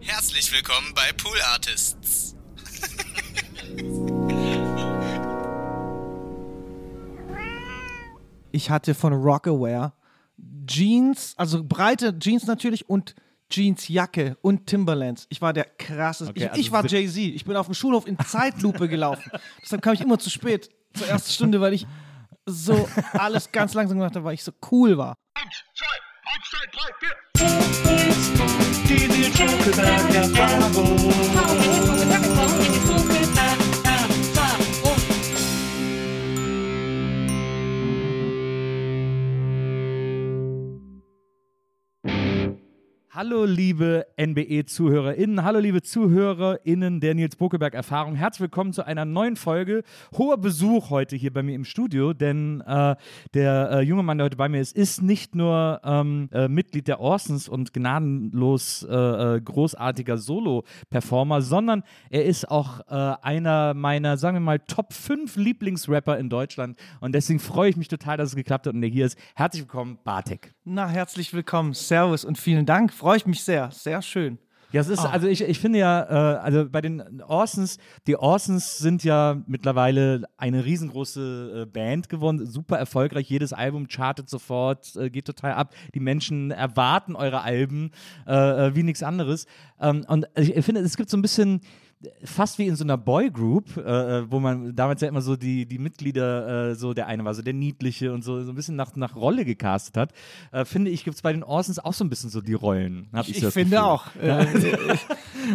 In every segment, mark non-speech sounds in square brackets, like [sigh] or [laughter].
Herzlich willkommen bei Pool Artists. Ich hatte von Rockaware Jeans, also breite Jeans natürlich und Jeansjacke und Timberlands. Ich war der krasseste. Okay, ich, also ich war Jay-Z. Ich bin auf dem Schulhof in Zeitlupe gelaufen. [laughs] Deshalb kam ich immer zu spät zur ersten Stunde, weil ich so alles ganz langsam gemacht habe, weil ich so cool war. Do you talk about dá que. Hallo liebe NBE-ZuhörerInnen, hallo liebe ZuhörerInnen der Nils Bokeberg Erfahrung. Herzlich willkommen zu einer neuen Folge. Hoher Besuch heute hier bei mir im Studio, denn äh, der äh, junge Mann, der heute bei mir ist, ist nicht nur ähm, äh, Mitglied der Orsons und gnadenlos äh, äh, großartiger Solo-Performer, sondern er ist auch äh, einer meiner, sagen wir mal, Top 5 Lieblingsrapper in Deutschland. Und deswegen freue ich mich total, dass es geklappt hat und er hier ist. Herzlich willkommen, Bartek. Na, herzlich willkommen. Servus und vielen Dank. Freue ich mich sehr. Sehr schön. Ja, es ist, also ich, ich finde ja, äh, also bei den Orsons, die Orsons sind ja mittlerweile eine riesengroße äh, Band geworden, super erfolgreich, jedes Album chartet sofort, äh, geht total ab, die Menschen erwarten eure Alben äh, äh, wie nichts anderes. Ähm, und ich, ich finde, es gibt so ein bisschen fast wie in so einer Boygroup, äh, wo man damals ja immer so die, die Mitglieder, äh, so der eine war so der Niedliche und so, so ein bisschen nach, nach Rolle gecastet hat, äh, finde ich, gibt es bei den Orsons auch so ein bisschen so die Rollen. Ich, Ich finde Gefühl. auch. Äh,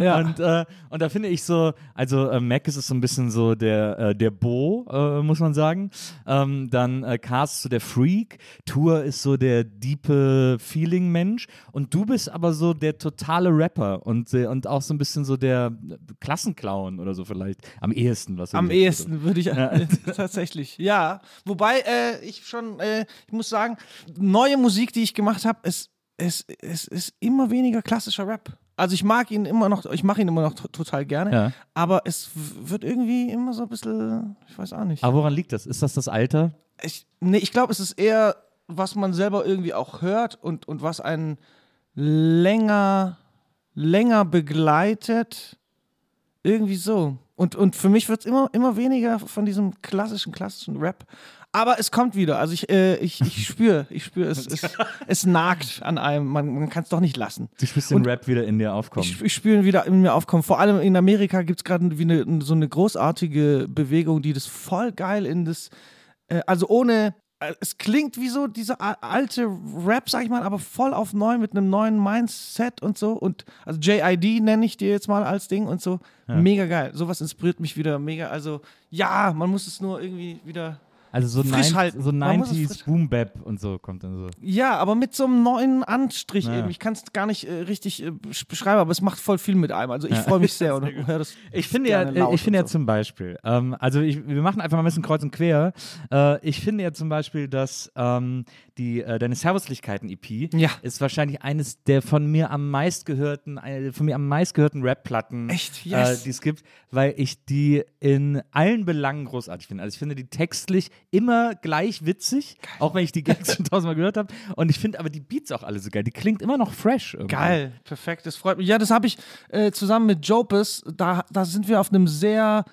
[laughs] ja. Und, äh, und da finde ich so, also äh, Mac ist so ein bisschen so der, äh, der Bo, äh, muss man sagen. Ähm, dann äh, Cast so der Freak, Tour ist so der diepe Feeling-Mensch und du bist aber so der totale Rapper und, äh, und auch so ein bisschen so der äh, Klassenclown oder so vielleicht. Am ehesten, was Am ehesten würde ich äh, [laughs] tatsächlich. Ja, wobei äh, ich schon, äh, ich muss sagen, neue Musik, die ich gemacht habe, es, es, es ist immer weniger klassischer Rap. Also ich mag ihn immer noch, ich mache ihn immer noch total gerne, Ja. aber es wird irgendwie immer so ein bisschen, ich weiß auch nicht. Aber woran liegt das? Ist das das Alter? Ich, nee, ich glaube, es ist eher, was man selber irgendwie auch hört und, und was einen länger, länger begleitet. Irgendwie so. Und, und für mich wird es immer, immer weniger von diesem klassischen, klassischen Rap. Aber es kommt wieder. Also ich, äh, ich, ich [laughs] spüre, ich spüre, es, es, es nagt an einem. Man, man kann es doch nicht lassen. Du spürst den Und Rap wieder in dir aufkommen. Ich, ich spüre ihn wieder in mir aufkommen. Vor allem in Amerika gibt es gerade eine, so eine großartige Bewegung, die das voll geil in das, äh, also ohne, es klingt wie so diese alte Rap, sag ich mal, aber voll auf neu mit einem neuen Mindset und so. Und also JID nenne ich dir jetzt mal als Ding und so. Mega geil. Sowas inspiriert mich wieder mega. Also ja, man muss es nur irgendwie wieder. Also so, frisch 90, halten. so Man muss es 90s frisch- Boom Bap und so kommt dann so. Ja, aber mit so einem neuen Anstrich Ja. eben. Ich kann es gar nicht äh, richtig äh, besch- beschreiben, aber es macht voll viel mit einem. Also ich freue mich sehr [laughs] und das. Ich finde ja, ich finde ja so. zum Beispiel, ähm, also ich, wir machen einfach mal ein bisschen kreuz und quer. Äh, ich finde ja zum Beispiel, dass ähm, die äh, deine Servuslichkeiten-EP Ja. ist wahrscheinlich eines der von mir am meistgehörten, äh, von mir am meistgehörten Rap-Platten, äh, Yes. die es gibt, weil ich die in allen Belangen großartig finde. Also ich finde die textlich immer gleich witzig, auch wenn ich die Gags schon tausendmal gehört habe. Und ich finde aber die Beats auch alle so geil. Die klingt immer noch fresh. Irgendwie. Geil, perfekt, das freut mich. Ja, das habe ich äh, zusammen mit Jopes, da, da sind wir auf einem sehr,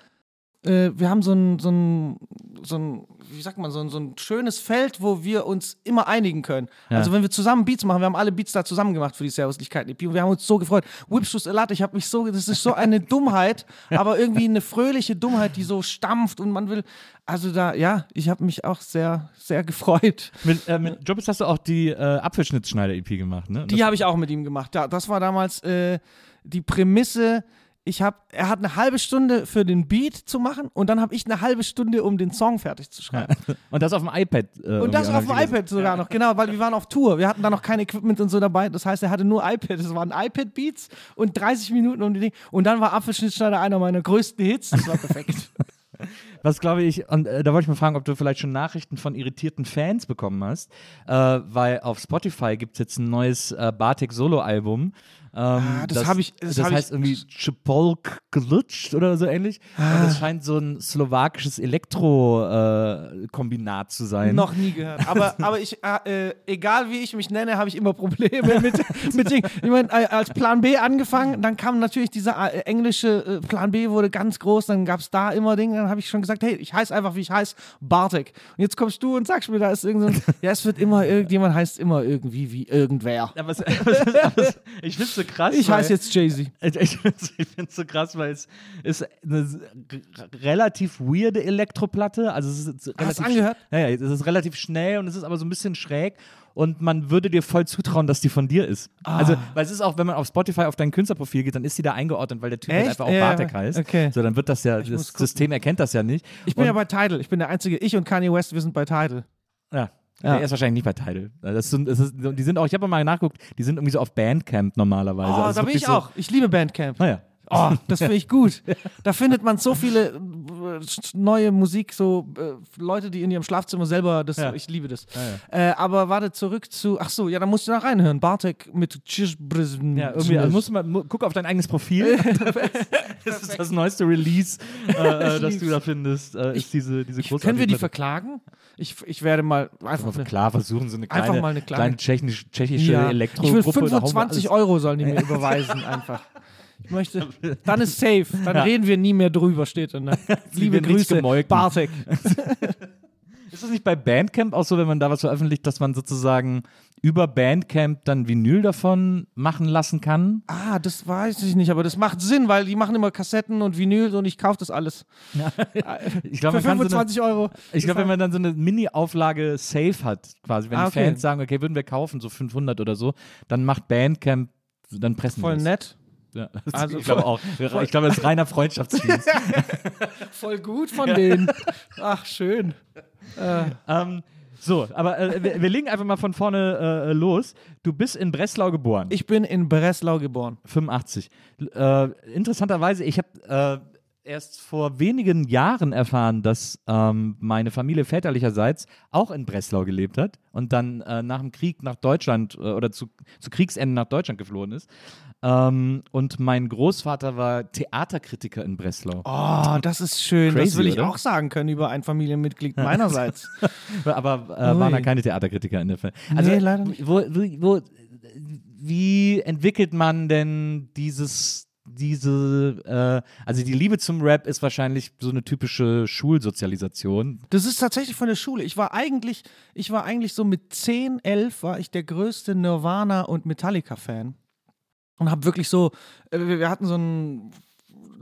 äh, wir haben so ein, so ein, so ein, wie sagt man, so ein, so ein schönes Feld, wo wir uns immer einigen können. Also wenn wir zusammen Beats machen, wir haben alle Beats da zusammen gemacht für die Servuslichkeiten EP und wir haben uns so gefreut. Whipschuss Elat, ich habe mich so, das ist so eine [laughs] Dummheit, aber irgendwie eine fröhliche Dummheit, die so stampft und man will, also da, ja, ich habe mich auch sehr, sehr gefreut. Mit, äh, mit Jobs hast du auch die äh, Apfelschnittschneider-EP gemacht, ne? Die habe ich auch mit ihm gemacht. Ja, das war damals äh, die Prämisse. Ich habe, er hat eine halbe Stunde für den Beat zu machen und dann habe ich eine halbe Stunde, um den Song fertig zu schreiben. [laughs] Und das auf dem iPad. Äh, Und das auf dem iPad sogar noch, genau, weil wir waren auf Tour. Wir hatten da noch kein Equipment und so dabei. Das heißt, er hatte nur iPad. Es waren iPad-Beats und 30 Minuten um die Dinge. Und dann war Apfelschnittschneider einer meiner größten Hits. Das war perfekt. [laughs] Was glaube ich, und äh, da wollte ich mal fragen, ob du vielleicht schon Nachrichten von irritierten Fans bekommen hast, äh, weil auf Spotify gibt es jetzt ein neues äh, Bartek Solo-Album Ähm, das hab ich- das Das, hab ich- heißt irgendwie Chipolk gelutscht oder so ähnlich. Und Ah. das scheint so ein slowakisches Elektro-Kombinat zu sein. Noch nie gehört. Aber, [laughs] aber ich, äh, äh, egal wie ich mich nenne, habe ich immer Probleme mit, [laughs] mit Dingen. Ich meine, äh, als Plan B angefangen, dann kam natürlich dieser äh, englische äh, Plan B wurde ganz groß, dann gab es da immer Dinge, dann habe ich schon gesagt, hey, ich heiße einfach, wie ich heiße, Bartek. Und jetzt kommst du und sagst mir, da ist irgend so ein, [laughs] ja, es wird immer, irgendjemand heißt immer irgendwie wie irgendwer. Aber, es, aber, es, aber es, ich finde so krass. Ich heiße jetzt Jay-Z. [laughs] Ich, ich finde es so krass, weil es ist eine relativ weirde Elektroplatte. Also es ist relativ, du angehört? Ja, es ist relativ schnell und es ist aber so ein bisschen schräg. Und man würde dir voll zutrauen, dass die von dir ist. Ah. Also, weil es ist auch, wenn man auf Spotify auf dein Künstlerprofil geht, dann ist die da eingeordnet, weil der Typ halt einfach auch Ja, Bartek heißt. okay. So, dann wird das ja, muss das. System erkennt das ja nicht. Ich bin und, ja bei Tidal. Ich bin der Einzige. Ich und Kanye West, wir sind bei Tidal. ja. Ja. Er ist wahrscheinlich nicht bei Tidal. Das sind, das ist, die sind auch, ich habe mal nachgeguckt, die sind irgendwie so auf Bandcamp normalerweise. Oh, Also da bin ich so, auch. Ich liebe Bandcamp. Naja. Oh, [laughs] das finde ich gut. Da findet man so viele äh, neue Musik, so äh, Leute, die in ihrem Schlafzimmer selber, das, Ja. ich liebe das. Äh, aber warte, zurück zu, ach so, ja, da musst du noch reinhören. Bartek mit Tschisbrism. Ja, irgendwie, also musst du mal, mu- guck auf dein eigenes Profil. [laughs] das [laughs] ist das neueste Release, äh, äh, das du da findest, äh, ist diese, diese großartige Können wir die verklagen? Ich, ich werde mal einfach. Aber Klar, versuchen sie eine Einfach kleine, mal eine kleine- tschechisch, tschechische Ja. Elektrogruppe. Ich will da hauen wir 25 alles- Euro sollen die mir überweisen, einfach. Ich möchte, [laughs] dann ist safe, dann Ja. reden wir nie mehr drüber, steht dann. da. [laughs] Liebe Grüße. Bartek. [laughs] Ist das nicht bei Bandcamp auch so, wenn man da was veröffentlicht, dass man sozusagen über Bandcamp dann Vinyl davon machen lassen kann? Ah, das weiß ich nicht, aber das macht Sinn, weil die machen immer Kassetten und Vinyl und ich kaufe das alles. Ich glaube, Für man kann so eine, 25 Euro. ich glaube, wenn man dann so eine Mini-Auflage safe hat, quasi, wenn Ah, die okay. Fans sagen, okay, würden wir kaufen, so 500 oder so, dann macht Bandcamp, dann pressen Voll das. nett. Ja, Also ich glaube voll- auch. Ich glaube, das ist reiner Freundschaftsdienst. [laughs] Voll gut von denen. Ach, schön. ähm, so, aber äh, wir, wir legen einfach mal von vorne äh, los. Du bist in Breslau geboren. Ich bin in Breslau geboren. 85. Äh, interessanterweise, ich habe äh, erst vor wenigen Jahren erfahren, dass ähm, meine Familie väterlicherseits auch in Breslau gelebt hat und dann äh, nach dem Krieg nach Deutschland äh, oder zu, zu Kriegsende nach Deutschland geflohen ist. Ähm, und mein Großvater war Theaterkritiker in Breslau. Oh, das ist schön. Crazy, das will ich oder? auch sagen können über ein Familienmitglied [laughs] meinerseits. [laughs] Aber äh, waren da keine Theaterkritiker in der Fall. Also, Nee, leider nicht. Wo, wo, wie entwickelt man denn dieses, diese, äh, also die Liebe zum Rap ist wahrscheinlich so eine typische Schulsozialisation. Das ist tatsächlich von der Schule. Ich war eigentlich, ich war eigentlich so mit 10, 11 war ich der größte Nirvana und Metallica-Fan. Und habe wirklich so, äh, wir hatten so einen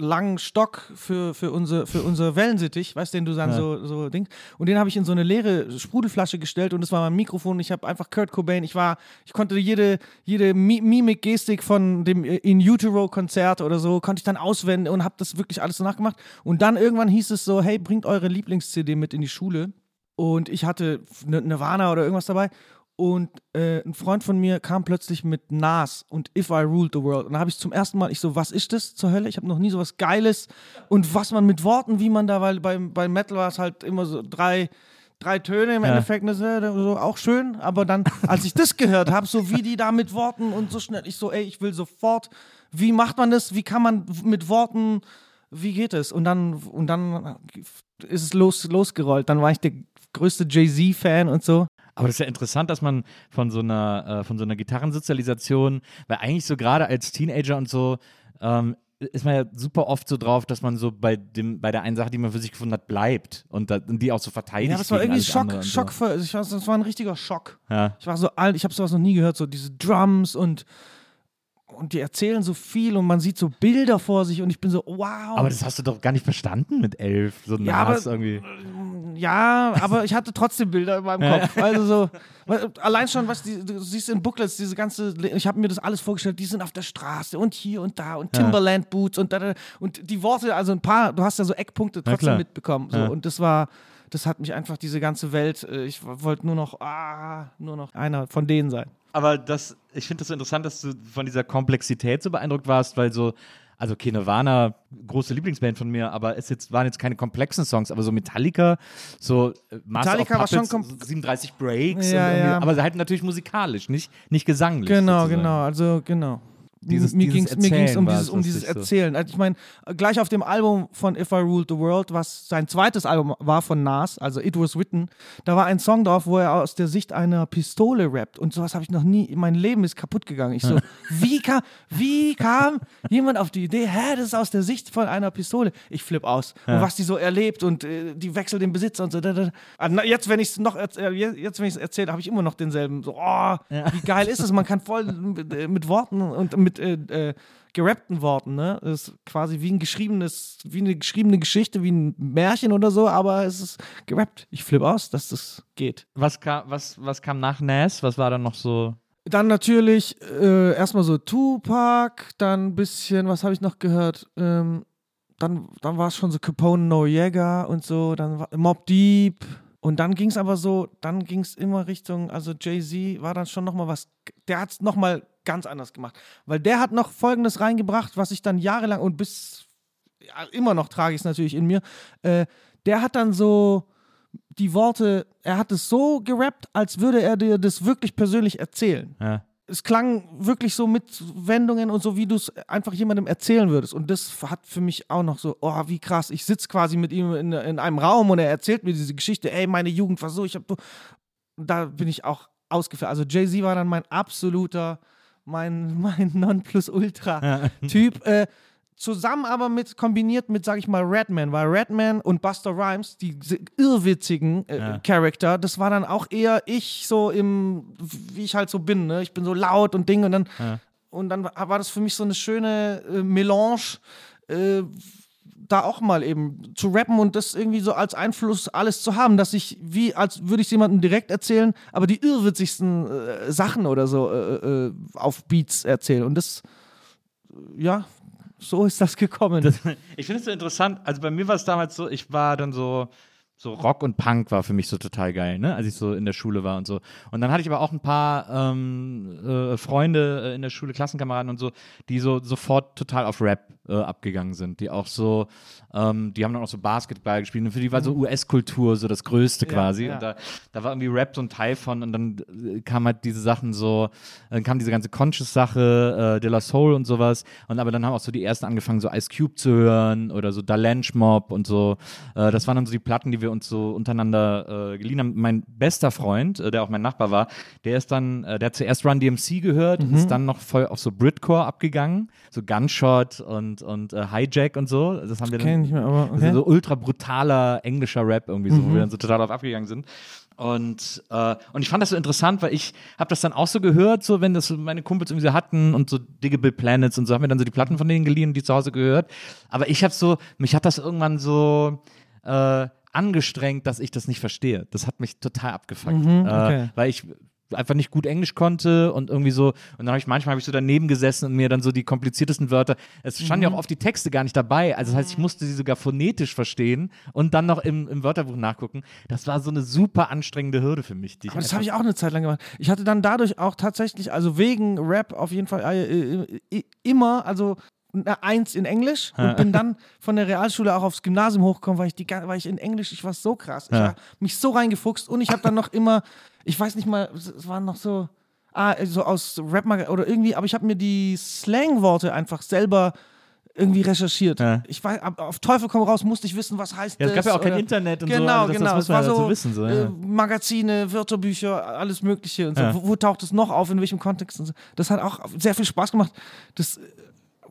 langen Stock für, für, unsere, für unsere Wellensittich, weißt du, den du dann Ja. so, so Ding. Und den habe ich in so eine leere Sprudelflasche gestellt und das war mein Mikrofon. Ich habe einfach Kurt Cobain, ich war, ich konnte jede, jede Mi Mimik, Gestik von dem äh, In Utero-Konzert oder so, konnte ich dann auswenden und habe das wirklich alles so nachgemacht. Und dann irgendwann hieß es so, hey, bringt eure Lieblings-CD mit in die Schule. Und ich hatte eine Nirvana oder irgendwas dabei. Und äh, ein Freund von mir kam plötzlich mit Nas und If I Ruled the World. Und da habe ich zum ersten Mal, ich so, was ist das zur Hölle? Ich habe noch nie so was Geiles. Und was man mit Worten, wie man da, weil beim, beim Metal war es halt immer so drei, drei Töne im Ja. Endeffekt, das, äh, so auch schön. Aber dann, als ich das gehört habe, so wie die da mit Worten und so schnell, ich so, ey, ich will sofort, wie macht man das? Wie kann man mit Worten, wie geht es? Und dann, und dann ist es los, losgerollt. Dann war ich der größte Jay-Z-Fan und so. Aber das ist ja interessant, dass man von so einer, äh, von so einer Gitarrensozialisation, weil eigentlich so gerade als Teenager und so, ähm, ist man ja super oft so drauf, dass man so bei dem, bei der einen Sache, die man für sich gefunden hat, bleibt und, da, und die auch so verteidigt. Ja, das war irgendwie Schock, Schock für, ich weiß, das war ein richtiger Schock. So. Ja. Ich war so alt, ich habe sowas noch nie gehört, so diese Drums und und die erzählen so viel und man sieht so Bilder vor sich und ich bin so, wow. Aber das hast du doch gar nicht verstanden mit elf. So Ja, aber- irgendwie. ja, aber ich hatte trotzdem Bilder in meinem Kopf. Also so, allein schon, was die, du siehst in Booklets, diese ganze, ich habe mir das alles vorgestellt, die sind auf der Straße und hier und da und Timberland Boots und da, da und die Worte, also ein paar, du hast ja so Eckpunkte trotzdem mitbekommen. So, Ja. Und das war, das hat mich einfach diese ganze Welt, äh, ich wollte nur noch, ah, nur noch einer von denen sein. Aber das, ich finde das so interessant, dass du von dieser Komplexität so beeindruckt warst, weil so, also okay, Nirvana, große Lieblingsband von mir, aber es jetzt, waren jetzt keine komplexen Songs, aber so Metallica, so äh, Master Metallica of war schon Puppets, kom- 37 Breaks, Ja, ja. aber halt natürlich musikalisch, nicht, nicht gesanglich. Genau, sozusagen. genau, also genau. Dieses- mir ging es um dieses, war's, um dieses Erzählen. Also ich meine, gleich auf dem Album von If I Ruled the World, was sein zweites Album war von Nas, also It Was Written, da war ein Song drauf, wo er aus der Sicht einer Pistole rappt. Und sowas habe ich noch nie, mein Leben ist kaputt gegangen. Ich so, [laughs] wie, kam, wie kam jemand auf die Idee, hä, das ist aus der Sicht von einer Pistole? Ich flipp aus. Und was die so erlebt und äh, die wechselt den Besitzer und so. Da, da. Ah, Jetzt, wenn ich es noch erzähle, jetzt, wenn ich es erzähle, habe ich immer noch denselben. So, oh, wie geil ist es? Man kann voll [laughs] mit, äh, mit Worten und mit äh, äh, gerappten Worten, ne? Das ist quasi wie ein geschriebenes, wie eine geschriebene Geschichte, wie ein Märchen oder so, aber es ist gerappt. Ich flipp aus, dass das geht. Was kam, was, was kam nach Nas? Was war dann noch so? Dann natürlich äh, erstmal so Tupac, dann ein bisschen, was habe ich noch gehört? Ähm, dann dann war es schon so Capone Noriega und so, dann war Mob Deep. Und dann ging es aber so, dann ging es immer Richtung, also Jay-Z war dann schon nochmal was, der hat es nochmal ganz anders gemacht. Weil der hat noch Folgendes reingebracht, was ich dann jahrelang und bis ja, immer noch trage ich es natürlich in mir. Äh, der hat dann so die Worte, er hat es so gerappt, als würde er dir das wirklich persönlich erzählen Ja. es klang wirklich so mit Wendungen und so, wie du es einfach jemandem erzählen würdest. Und das hat für mich auch noch so, oh, wie krass. Ich sitze quasi mit ihm in, in einem Raum und er erzählt mir diese Geschichte. Ey, meine Jugend war so, ich habe so. Da bin ich auch ausgefällt. Also Jay-Z war dann mein absoluter, mein, [laughs] mein Nonplusultra-Typ. äh, zusammen aber mit, kombiniert mit, sag ich mal, Redman, weil Redman und Buster Rhymes, die irrwitzigen äh, Ja. Charakter, das war dann auch eher ich so im, wie ich halt so bin, ne? Ich bin so laut und Ding und dann, Ja. und dann war das für mich so eine schöne äh, Melange, äh, da auch mal eben zu rappen und das irgendwie so als Einfluss alles zu haben, dass ich, wie, als würde ich es jemandem direkt erzählen, aber die irrwitzigsten äh, Sachen oder so äh, äh, auf Beats erzählen. Und das, äh, ja, so ist das gekommen. [laughs] Ich finde es so interessant. Also bei mir war es damals so, ich war dann so, so Rock und Punk war für mich so total geil, ne? Als ich so in der Schule war und so. Und dann hatte ich aber auch ein paar ähm, äh, Freunde äh, in der Schule, Klassenkameraden und so, die so sofort total auf Rap äh, abgegangen sind. Die auch so, ähm, die haben dann auch so Basketball gespielt. Und für die war so US-Kultur so das Größte Ja, quasi. ja. Und da, da war irgendwie Rap so ein Teil von. Und dann äh, kam halt diese Sachen so, dann kam diese ganze Conscious-Sache, äh, De La Soul und sowas. Und aber dann haben auch so die ersten angefangen, so Ice Cube zu hören oder so Dalench Mob und so. Äh, das waren dann so die Platten, die wir uns so untereinander äh, geliehen haben. Mein bester Freund, äh, der auch mein Nachbar war, der ist dann, äh, der hat zuerst Run DMC gehört, Mhm. ist dann noch voll auf so Britcore abgegangen, so Gunshot und, und Hijack und so. Das haben wir dann ich nicht mehr, aber also okay. so ultra brutaler englischer Rap irgendwie so, wo Mhm. wir dann so total drauf abgegangen sind. Und, äh, und ich fand das so interessant, weil ich habe das dann auch so gehört, so wenn das meine Kumpels irgendwie so hatten und so Diggable Planets und so, haben wir dann so die Platten von denen geliehen, die zu Hause gehört. Aber ich habe so, mich hat das irgendwann so äh, angestrengt, dass ich das nicht verstehe. Das hat mich total abgefuckt. Mhm, okay. äh, weil ich einfach nicht gut Englisch konnte und irgendwie so, und dann habe ich manchmal habe ich so daneben gesessen und mir dann so die kompliziertesten Wörter, es standen Mhm. ja auch oft die Texte gar nicht dabei, also das heißt, ich musste sie sogar phonetisch verstehen und dann noch im, im Wörterbuch nachgucken. Das war so eine super anstrengende Hürde für mich. Die Aber das habe ich auch eine Zeit lang gemacht. Ich hatte dann dadurch auch tatsächlich, also wegen Rap auf jeden Fall äh, äh, immer, also eine Eins in Englisch und bin dann [laughs] von der Realschule auch aufs Gymnasium hochgekommen, weil ich, die, weil ich in Englisch, ich war so krass. Ich habe mich so reingefuchst und ich habe dann noch immer, ich weiß nicht mal, es es waren noch so, ah, so aus Rap oder irgendwie, aber ich habe mir die Slangworte einfach selber irgendwie recherchiert. Ja. Ich war auf Teufel komm raus, musste ich wissen, was heißt Ja, es gab das ja auch kein Internet und so, genau, also das- genau. muss es war so, wissen, so, ja. äh, Magazine, Wörterbücher, alles Mögliche und so. Wo, wo taucht es noch auf, in welchem Kontext und so. Das hat auch sehr viel Spaß gemacht. Das, äh,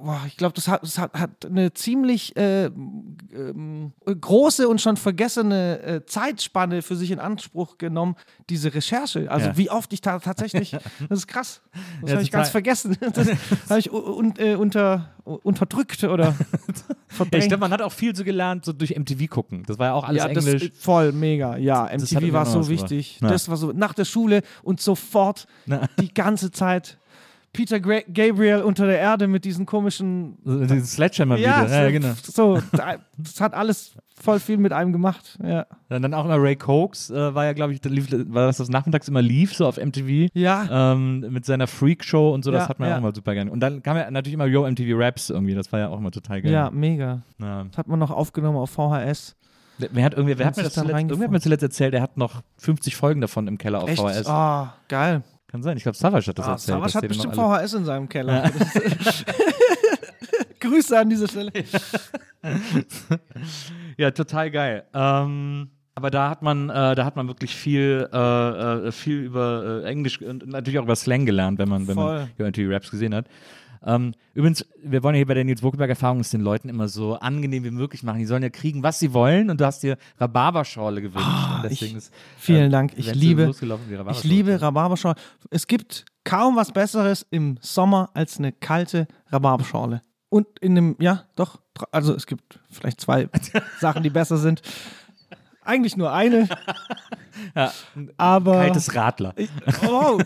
boah, ich glaube, das, hat, das hat, hat eine ziemlich äh, ähm, große und schon vergessene äh, Zeitspanne für sich in Anspruch genommen, diese Recherche. Also Ja. wie oft ich da tatsächlich, [laughs] das ist krass. Das Ja, habe ich ganz vergessen. [laughs] Das habe ich un, äh, unter, unterdrückt oder [laughs] Ja, verdrängt. ich glaube, man hat auch viel so gelernt, so durch MTV gucken. Das war ja auch alles ja, Englisch. Das, voll mega. Ja, MTV war so wichtig. Ja. Das war so nach der Schule und sofort Na. die ganze Zeit Peter Gra Gabriel unter der Erde mit diesen komischen. So, dieses Sledgehammer Ja, wieder. Ja, genau. so da- das hat alles voll viel mit einem gemacht. Ja, Und dann auch immer Ray Cokes, äh, war ja, glaube ich, da lief, war das, das nachmittags immer lief, so auf MTV. ja. Ähm, mit seiner Freak-Show und so, das Ja, hat man ja. auch immer super gerne. Und dann kam ja natürlich immer Yo MTV Raps irgendwie, das war ja auch immer total geil. ja, mega. Ja. Das hat man noch aufgenommen auf VHS. Wer hat, irgendwie, wer hat mir das dann zuletzt, irgendwer hat mir zuletzt erzählt, der hat noch 50 Folgen davon im Keller auf Echt? VHS. Ah, geil. Kann sein. Ich glaube, Savas hat das Ah, erzählt. Dass hat bestimmt VHS in seinem Keller. [laughs] Grüße an dieser Stelle. Ja, total geil. Ähm, aber da hat man, äh, da hat man wirklich viel, äh, äh, viel über äh, Englisch und natürlich auch über Slang gelernt, wenn man, wenn man irgendwie Raps gesehen hat. Ähm, übrigens, wir wollen ja hier bei der Nils Wokelberg-Erfahrung es den Leuten immer so angenehm wie möglich machen. Die sollen ja kriegen, was sie wollen und du hast dir Rhabarberschorle gewünscht. Ah, ich- ist, vielen Dank. Ich liebe- Ich liebe Rhabarberschorle. Es gibt kaum was Besseres im Sommer als eine kalte Rhabarberschorle. Und in einem, ja, doch, also es gibt vielleicht zwei [laughs] Sachen, die besser sind. Eigentlich nur eine, Ja, aber. kaltes Radler. Ich, oh,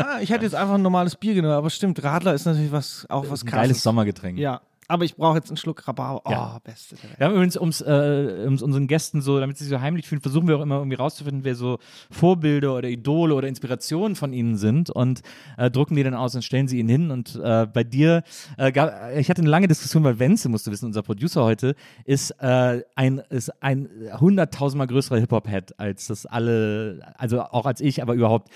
ah, ich hätte jetzt einfach ein normales Bier genommen, aber stimmt, Radler ist natürlich was, auch was Ein geiles krasses. Sommergetränk. Ja, aber ich brauche jetzt einen Schluck Rhabarber. Oh, Ja. beste. Wir haben übrigens, ums, äh, ums unseren Gästen so, damit sie sich so heimlich fühlen, versuchen wir auch immer irgendwie rauszufinden, wer so Vorbilder oder Idole oder Inspirationen von ihnen sind und äh, drucken die dann aus und stellen sie ihnen hin. Und äh, bei dir, äh, gab, ich hatte eine lange Diskussion, weil Wenzel, musst du wissen, unser Producer heute, ist äh, ein, ist ein hunderttausendmal größerer Hip-Hop-Head als das alle, also auch als ich, aber überhaupt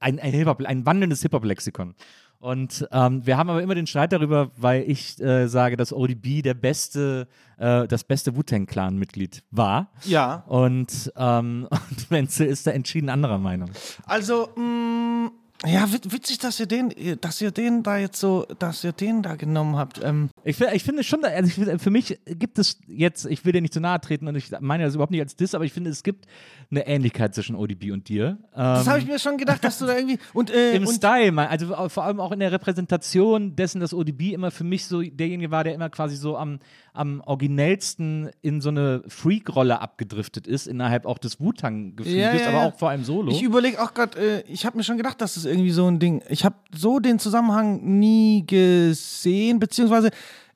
ein, ein Hip-Hop, ein wandelndes Hip-Hop-Lexikon. Und ähm, wir haben aber immer den Streit darüber, weil ich äh, sage, dass ODB der beste, äh, das beste Wu-Tang-Clan-Mitglied war. Ja, Und, ähm, [laughs] und Wenzel ist da entschieden anderer Meinung. also, mh, ja, wit- witzig, dass ihr den, dass ihr den da jetzt so, dass ihr den da genommen habt. Ähm, Ich, ich finde schon, also ich, für mich gibt es jetzt, ich will dir nicht zu nahe treten und ich meine das überhaupt nicht als Diss, aber ich finde, es gibt eine Ähnlichkeit zwischen ODB und dir. das Ähm, habe ich mir schon gedacht, dass du da irgendwie [laughs] und, äh, Im und Style, also vor allem auch in der Repräsentation dessen, dass ODB immer für mich so derjenige war, der immer quasi so am, am originellsten in so eine Freak-Rolle abgedriftet ist, innerhalb auch des Wu-Tang-Gefüges, Ja, ja, aber ja. auch vor allem solo. Ich überlege auch gerade, äh, ich habe mir schon gedacht, dass es irgendwie so ein Ding. Ich habe so den Zusammenhang nie gesehen, beziehungsweise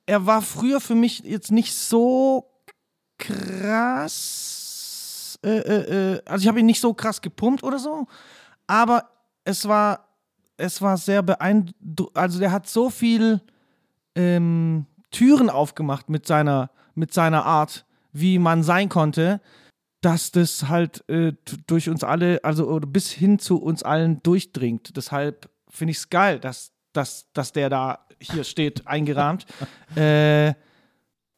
er war früher für mich jetzt nicht so krass. Äh, äh, äh, also ich habe ihn nicht so krass gepumpt oder so, aber es war, es war sehr beeindruckend. Also der hat so viel ähm, Türen aufgemacht mit seiner, mit seiner Art, wie man sein konnte dass das halt äh, durch uns alle, also oder bis hin zu uns allen durchdringt. Deshalb finde ich es geil, dass, dass, dass der da hier steht, eingerahmt. [laughs] äh,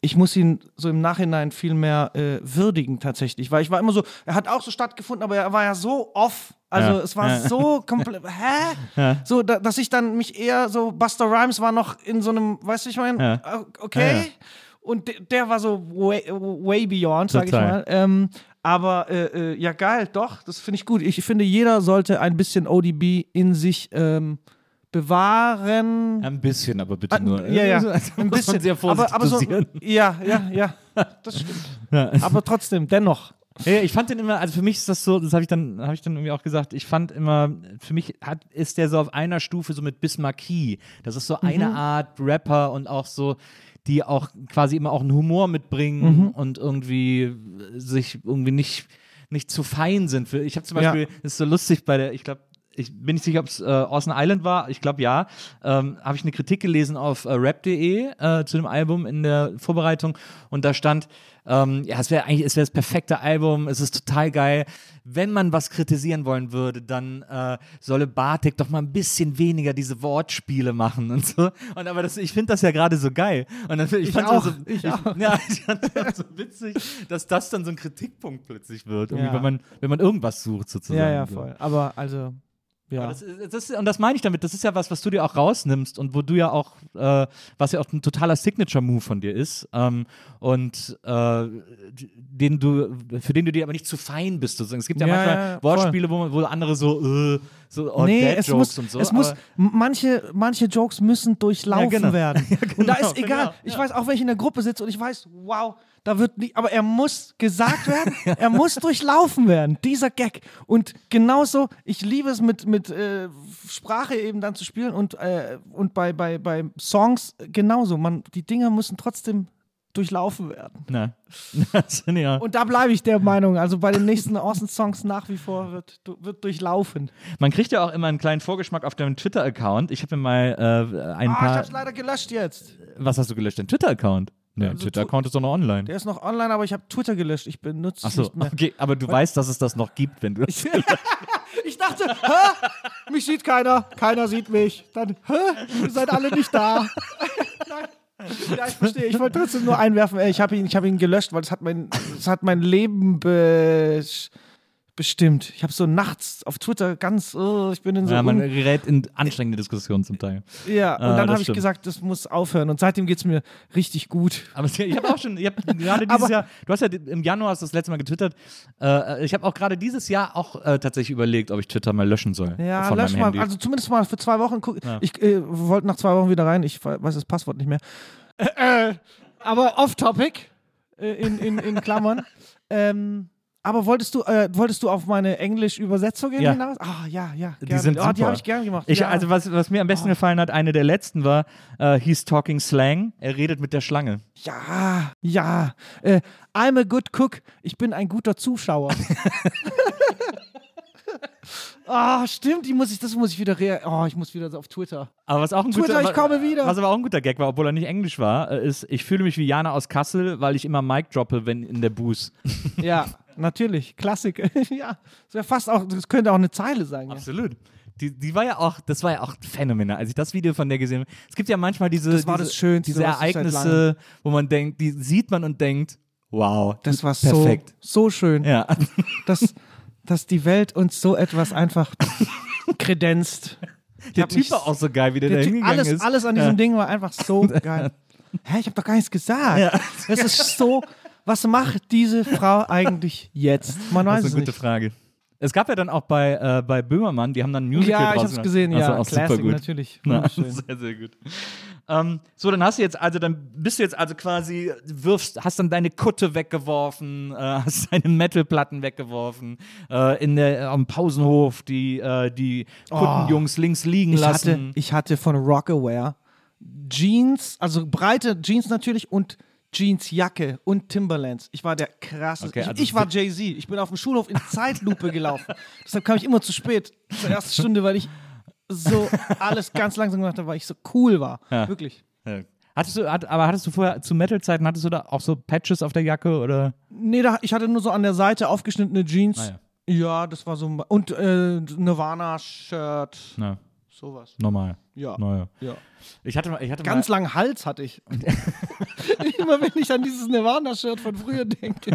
ich muss ihn so im Nachhinein viel mehr äh, würdigen tatsächlich, weil ich war immer so, er hat auch so stattgefunden, aber er war ja so off. Also Ja. es war Ja. so komplett, [laughs] hä? Ja. So, da, dass ich dann mich eher so, Buster Rhymes war noch in so einem, weißt du, ich meine, okay. Und de- der war so way, way beyond, sag ich Total. mal. Ähm, aber äh, äh, ja, geil, doch, das finde ich gut. Ich finde, jeder sollte ein bisschen ODB in sich ähm, bewahren. Ein bisschen, aber bitte Ah, nur. ja, ja, [laughs] Also, ein bisschen. sehr vorsichtig aber, aber so, ja, ja, ja, das stimmt. [laughs] Aber trotzdem, dennoch. Ja, ich fand den immer, also für mich ist das so, das habe ich dann, habe ich dann irgendwie auch gesagt, ich fand immer, für mich hat, ist der so auf einer Stufe so mit Bismarcky. Das ist so eine Art Rapper und auch so, die auch quasi immer auch einen Humor mitbringen und irgendwie sich irgendwie nicht, nicht zu fein sind. Ich habe zum Ja. Beispiel, das ist so lustig bei der, ich glaube, ich bin nicht sicher, ob es äh, Orson Island war. Ich glaube ja. Ähm, Habe ich eine Kritik gelesen auf äh, rap.de äh, zu dem Album in der Vorbereitung und da stand, ähm, ja, es wäre eigentlich, es wäre das perfekte Album, es ist total geil. Wenn man was kritisieren wollen würde, dann äh, solle Bartek doch mal ein bisschen weniger diese Wortspiele machen und so. Und aber das, ich finde das ja gerade so geil. Und dann, ich, Ich fand auch, so, ich auch. Ja, ich fand das so witzig, dass das dann so ein Kritikpunkt plötzlich wird, Ja. wenn man, wenn man irgendwas sucht sozusagen. Ja, ja, voll. Aber also, ja. Das ist, das ist, und das meine ich damit, das ist ja was, was du dir auch rausnimmst und wo du ja auch, äh, was ja auch ein totaler Signature-Move von dir ist ähm, und äh, den du, für den du dir aber nicht zu fein bist sozusagen. Es gibt ja, Ja, manchmal ja, Wortspiele, wo, wo andere so, äh, so oh, nee, Dad es Jokes muss, und so. es muss manche, manche Jokes müssen durchlaufen genau. werden. [laughs] und da ist genau, egal. genau, ich weiß, auch wenn ich in der Gruppe sitze und ich weiß, wow, da wird nicht, aber er muss gesagt werden, er muss [laughs] durchlaufen werden, dieser Gag. Und genauso, ich liebe es mit, mit äh, Sprache eben dann zu spielen und, äh, und bei, bei, bei Songs genauso. Man, die Dinger müssen trotzdem durchlaufen werden. Na, [laughs] ja. Und da bleibe ich der Meinung. Also bei den nächsten Awesome-Songs nach wie vor wird, wird durchlaufen. Man kriegt ja auch immer einen kleinen Vorgeschmack auf deinem Twitter-Account. Ich habe mir mal äh, ein Ah, ich paar. hab's leider gelöscht jetzt. was hast du gelöscht? Dein Twitter-Account? Ne, Also Twitter-Account ist doch noch online. Der ist noch online, aber ich habe Twitter gelöscht. Ich benutze es Achso, nicht mehr. okay, aber du weißt, dass es das noch gibt, wenn du das [laughs] Ich dachte, hä? Mich sieht keiner, keiner sieht mich. Dann, hä? Ihr seid alle nicht da. [laughs] Nein. Ja, ich verstehe. Ich wollte trotzdem nur einwerfen. Ey, ich habe ihn, ich hab ihn gelöscht, weil es hat mein, es hat mein Leben be bestimmt. Ich habe so nachts auf Twitter ganz, oh, ich bin in so. Ja, man gerät in anstrengende Diskussionen zum Teil. ja, und Ah, dann habe ich gesagt, das muss aufhören. Und seitdem geht es mir richtig gut. Aber ich habe auch schon, ich habe gerade [laughs] dieses Aber- Jahr, du hast ja im Januar hast du das letzte Mal getwittert, äh, ich habe auch gerade dieses Jahr auch äh, tatsächlich überlegt, ob ich Twitter mal löschen soll. Ja, lösch mal. Handy. Also zumindest mal für zwei Wochen gucken. Ja. Ich äh, wollte nach zwei Wochen wieder rein. Ich weiß das Passwort nicht mehr. Äh, aber off-topic. Äh, in, in, in Klammern. [laughs] ähm, aber wolltest du, äh, wolltest du auf meine Englisch-Übersetzung Ja. hinaus? Ah, ja, ja. Die gerne. sind oh, die super. habe ich gern gemacht. Ich, ja. Also was, was mir am besten gefallen hat, eine der letzten war, äh, he's talking slang, er redet mit der Schlange. ja, ja. Äh, I'm a good cook. Ich bin ein guter Zuschauer. [laughs] Ah, stimmt, die muss ich, das muss ich wieder rea Oh, ich muss wieder so auf Twitter. Aber was auch ein Twitter, guter, ich komme wieder. Was aber auch ein guter Gag war, obwohl er nicht Englisch war, äh, ist, ich fühle mich wie Jana aus Kassel, weil ich immer Mike droppe, wenn in der Booth. Ja, [laughs] natürlich. Klassik. [laughs] ja. Das wäre fast auch, das könnte auch eine Zeile sein. Ja. Absolut. Die, die war ja auch, das war ja auch phänomenal, als ich das Video von der gesehen habe. Es gibt ja manchmal diese, Das war diese, das Schönste, diese Ereignisse, wo man denkt, die sieht man und denkt, wow, Das war perfekt. so, so schön, Ja. dass, dass die Welt uns so etwas einfach [laughs] kredenzt. Der Typ war auch so geil, wie der, Der da hingegangen alles, ist. alles an diesem Ding war einfach so [laughs] geil. Hä, ich habe doch gar nichts gesagt. Das ist so. Was macht diese Frau eigentlich jetzt? Man Das weiß ist es eine gute nicht. Frage. Es gab ja dann auch bei, äh, bei Böhmermann, die haben dann ein Musical Ja, ich draus habe es gemacht. gesehen. Also Ja, auch super Classic gut. natürlich. Na, [laughs] sehr, sehr gut. Ähm, so, dann hast du jetzt, also dann bist du jetzt also quasi, wirfst, hast dann deine Kutte weggeworfen, äh, hast deine Metalplatten weggeworfen, äh, in der, am Pausenhof die, äh, die Kuttenjungs links liegen Oh. Ich lassen. hatte, ich hatte von Rockaware Jeans, also breite Jeans natürlich und Jeansjacke und Timberlands. Ich war der krasse. Okay, also ich, ich war Jay-Z. Ich bin auf dem Schulhof in Zeitlupe gelaufen. [laughs] Deshalb kam ich immer zu spät zur ersten Stunde, weil ich so alles ganz langsam gemacht habe, weil ich so cool war. Ja. Wirklich. Ja. Hattest du, hat, aber hattest du vorher zu Metal-Zeiten, hattest du da auch so Patches auf der Jacke oder? Nee, da, ich hatte nur so an der Seite aufgeschnittene Jeans. Ah, ja. das war so. Und äh, Nirvana-Shirt. Na, Sowas. normal. Ja. Naja. ja. Ich hatte mal, ich hatte Ganz mal, langen Hals hatte ich. [laughs] Immer wenn ich an dieses Nirvana-Shirt von früher denke.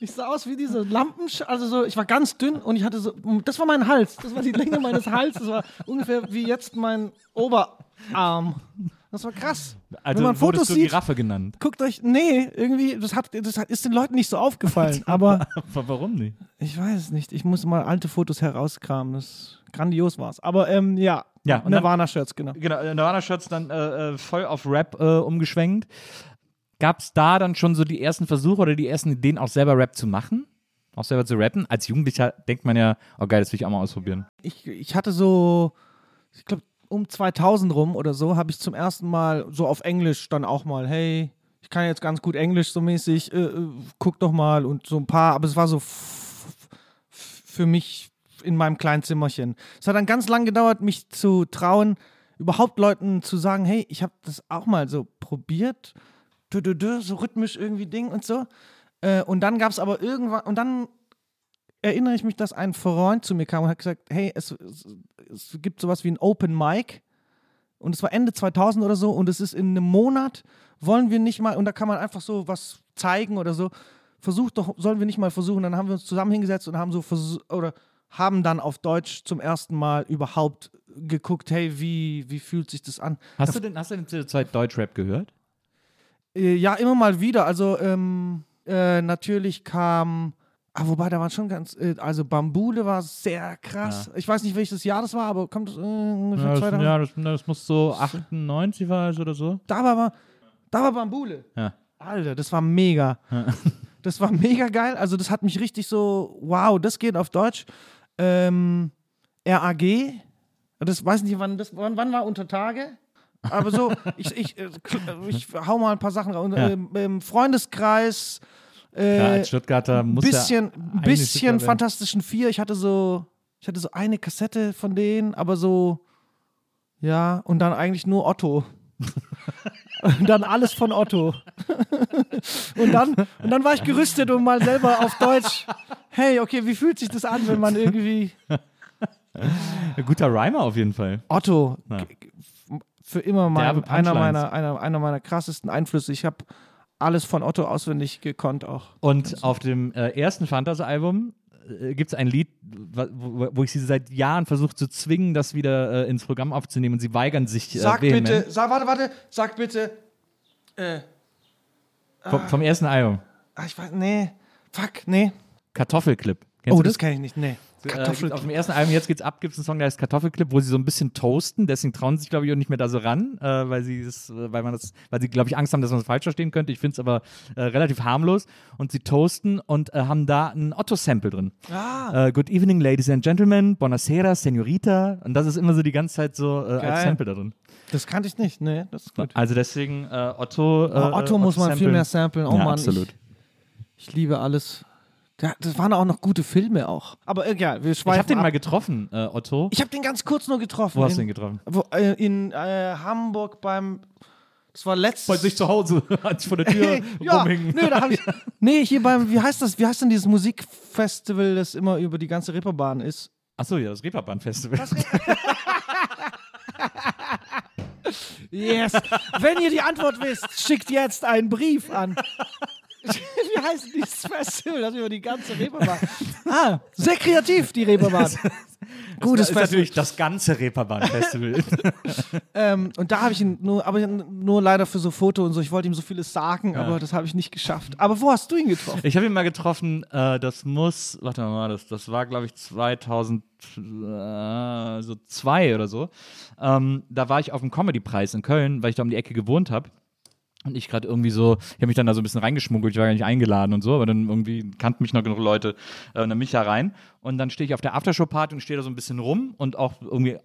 ich sah aus wie diese Lampen, also so, ich war ganz dünn und ich hatte so, das war mein Hals, das war die Länge meines Halses, das war ungefähr wie jetzt mein Oberarm. Das war krass. also wenn man Fotos du sieht, Giraffe genannt. guckt euch, nee, irgendwie, das, hat, das hat, ist den Leuten nicht so aufgefallen, [laughs] aber Aber warum nicht? ich weiß es nicht. Ich muss mal alte Fotos herauskramen, das grandios war's. Aber ähm, ja, Ja, Nirvana-Shirts, genau. Genau, äh, Nirvana-Shirts dann äh, äh, voll auf Rap äh, umgeschwenkt. Gab es da dann schon so die ersten Versuche oder die ersten Ideen, auch selber Rap zu machen? Auch selber zu rappen? Als Jugendlicher denkt man ja, oh geil, das will ich auch mal ausprobieren. ich, ich hatte so, ich glaube, um 2000 rum oder so, habe ich zum ersten Mal so auf Englisch dann auch mal, hey, ich kann jetzt ganz gut Englisch so mäßig, äh, äh, guck doch mal und so ein paar, aber es war so für mich in meinem kleinen Zimmerchen. Es hat dann ganz lang gedauert, mich zu trauen, überhaupt Leuten zu sagen, hey, ich habe das auch mal so probiert, dü, dü, dü, so rhythmisch irgendwie Ding und so. Äh, und dann gab es aber irgendwann, und dann erinnere ich mich, dass ein Freund zu mir kam und hat gesagt, hey, es, es, es gibt sowas wie ein Open Mic und es war Ende 2000 oder so und es ist in einem Monat, wollen wir nicht mal, und da kann man einfach so was zeigen oder so, versucht doch, sollen wir nicht mal versuchen, dann haben wir uns zusammen hingesetzt und haben so versucht, oder haben dann auf Deutsch zum ersten Mal überhaupt geguckt, hey, wie, wie fühlt sich das an? Hast du denn, hast du denn zu der Zeit Deutschrap gehört? Äh, ja, immer mal wieder. Also ähm, äh, natürlich kam, ah, wobei da waren schon ganz, äh, also Bambule war sehr krass. Ich weiß nicht, welches Jahr das war, aber kommt das äh, ungefähr Ja, das, 2000? ja, das, das muss so 98 war es oder so. Da war, da war Bambule. Ja. Alter, das war mega. [laughs] Das war mega geil. Also das hat mich richtig so, wow, das geht auf Deutsch. Ähm, RAG, das weiß nicht, wann das, wann, wann war unter Tage? Aber so, [laughs] ich, ich, äh, kl- ich hau mal ein paar Sachen raus. Ja. Ähm, Im Freundeskreis, Ja, äh, als Stuttgarter muss bisschen, ja bisschen. Fantastischen Vier. Ich hatte so, ich hatte so eine Kassette von denen, aber so, ja, und dann eigentlich nur Otto. und [laughs] dann alles von Otto. [laughs] und dann, und dann war ich gerüstet, um mal selber auf Deutsch hey, okay, wie fühlt sich das an, wenn man irgendwie Ein guter Rhymer auf jeden Fall. Otto Ja. für immer mein, einer meiner, einer, einer meiner krassesten Einflüsse. Ich habe alles von Otto auswendig gekonnt auch. Und auf dem äh, ersten Phantas-Album äh, gibt es ein Lied, wo, wo ich sie seit Jahren versuche zu zwingen, das wieder äh, ins Programm aufzunehmen und sie weigern sich. Äh, Sag vehement. bitte, sag, warte, warte, sag bitte. Äh, Vom, vom ersten Album. ah, ich weiß, nee, fuck, nee. Kartoffelclip. Kennst Oh, du das kenne ich nicht, nee. Äh, Kartoffel. gibt's auf dem ersten Album, jetzt geht's ab, gibt es einen Song, der heißt Kartoffelclip, wo sie so ein bisschen toasten, deswegen trauen sie sich, glaube ich, auch nicht mehr da so ran, äh, weil sie es, äh, weil man das, weil sie, glaube ich, Angst haben, dass man es falsch verstehen könnte. Ich finde es aber äh, relativ harmlos. Und sie toasten und äh, haben da ein Otto-Sample drin. ah, Good evening, ladies and gentlemen, buonasera, senorita. Und das ist immer so die ganze Zeit so als. Sample da drin. das kannte ich nicht, nee, das ist gut. Also deswegen Otto. Oh, Otto muss man viel samplen. mehr samplen. Oh ja, Mann, absolut. Ich, ich liebe alles. Ja, das waren auch noch gute Filme auch. Aber egal, wir Ich schweifen habe den ab. mal getroffen, äh, Otto. Ich habe den ganz kurz nur getroffen. Wo hast du in, den getroffen? Wo, äh, in äh, Hamburg beim. Das war letztes. zu Hause, [laughs] als ich vor der Tür [laughs] ja, rumhing. nee, da hab ich, [laughs] nee, hier beim, wie heißt das, wie heißt denn dieses Musikfestival, das immer über die ganze Ripperbahn ist? Achso, ja, das Reeperbahn-Festival. Yes. Wenn ihr die Antwort wisst, schickt jetzt einen Brief an. Wie heißt dieses Festival, das über die ganze Reeperbahn? [laughs] Ah, sehr kreativ, die Reeperbahn. Gutes ist Festival. natürlich das ganze Reeperbahn-Festival. [laughs] Ähm, und da habe ich ihn nur, aber nur leider für so Foto und so. Ich wollte ihm so vieles sagen, aber das habe ich nicht geschafft. Aber wo hast du ihn getroffen? ich habe ihn mal getroffen, äh, das muss, warte mal, das, das war, glaube ich, 2002 oder so. Ähm, da war ich auf dem Comedy-Preis in Köln, weil ich da um die Ecke gewohnt habe. Und ich gerade irgendwie so, ich habe mich dann da so ein bisschen reingeschmuggelt, ich war gar nicht eingeladen und so, aber dann irgendwie kannten mich noch genug Leute äh, und dann bin ich da rein. Und dann stehe ich auf der Aftershow-Party und stehe da so ein bisschen rum und auch irgendwie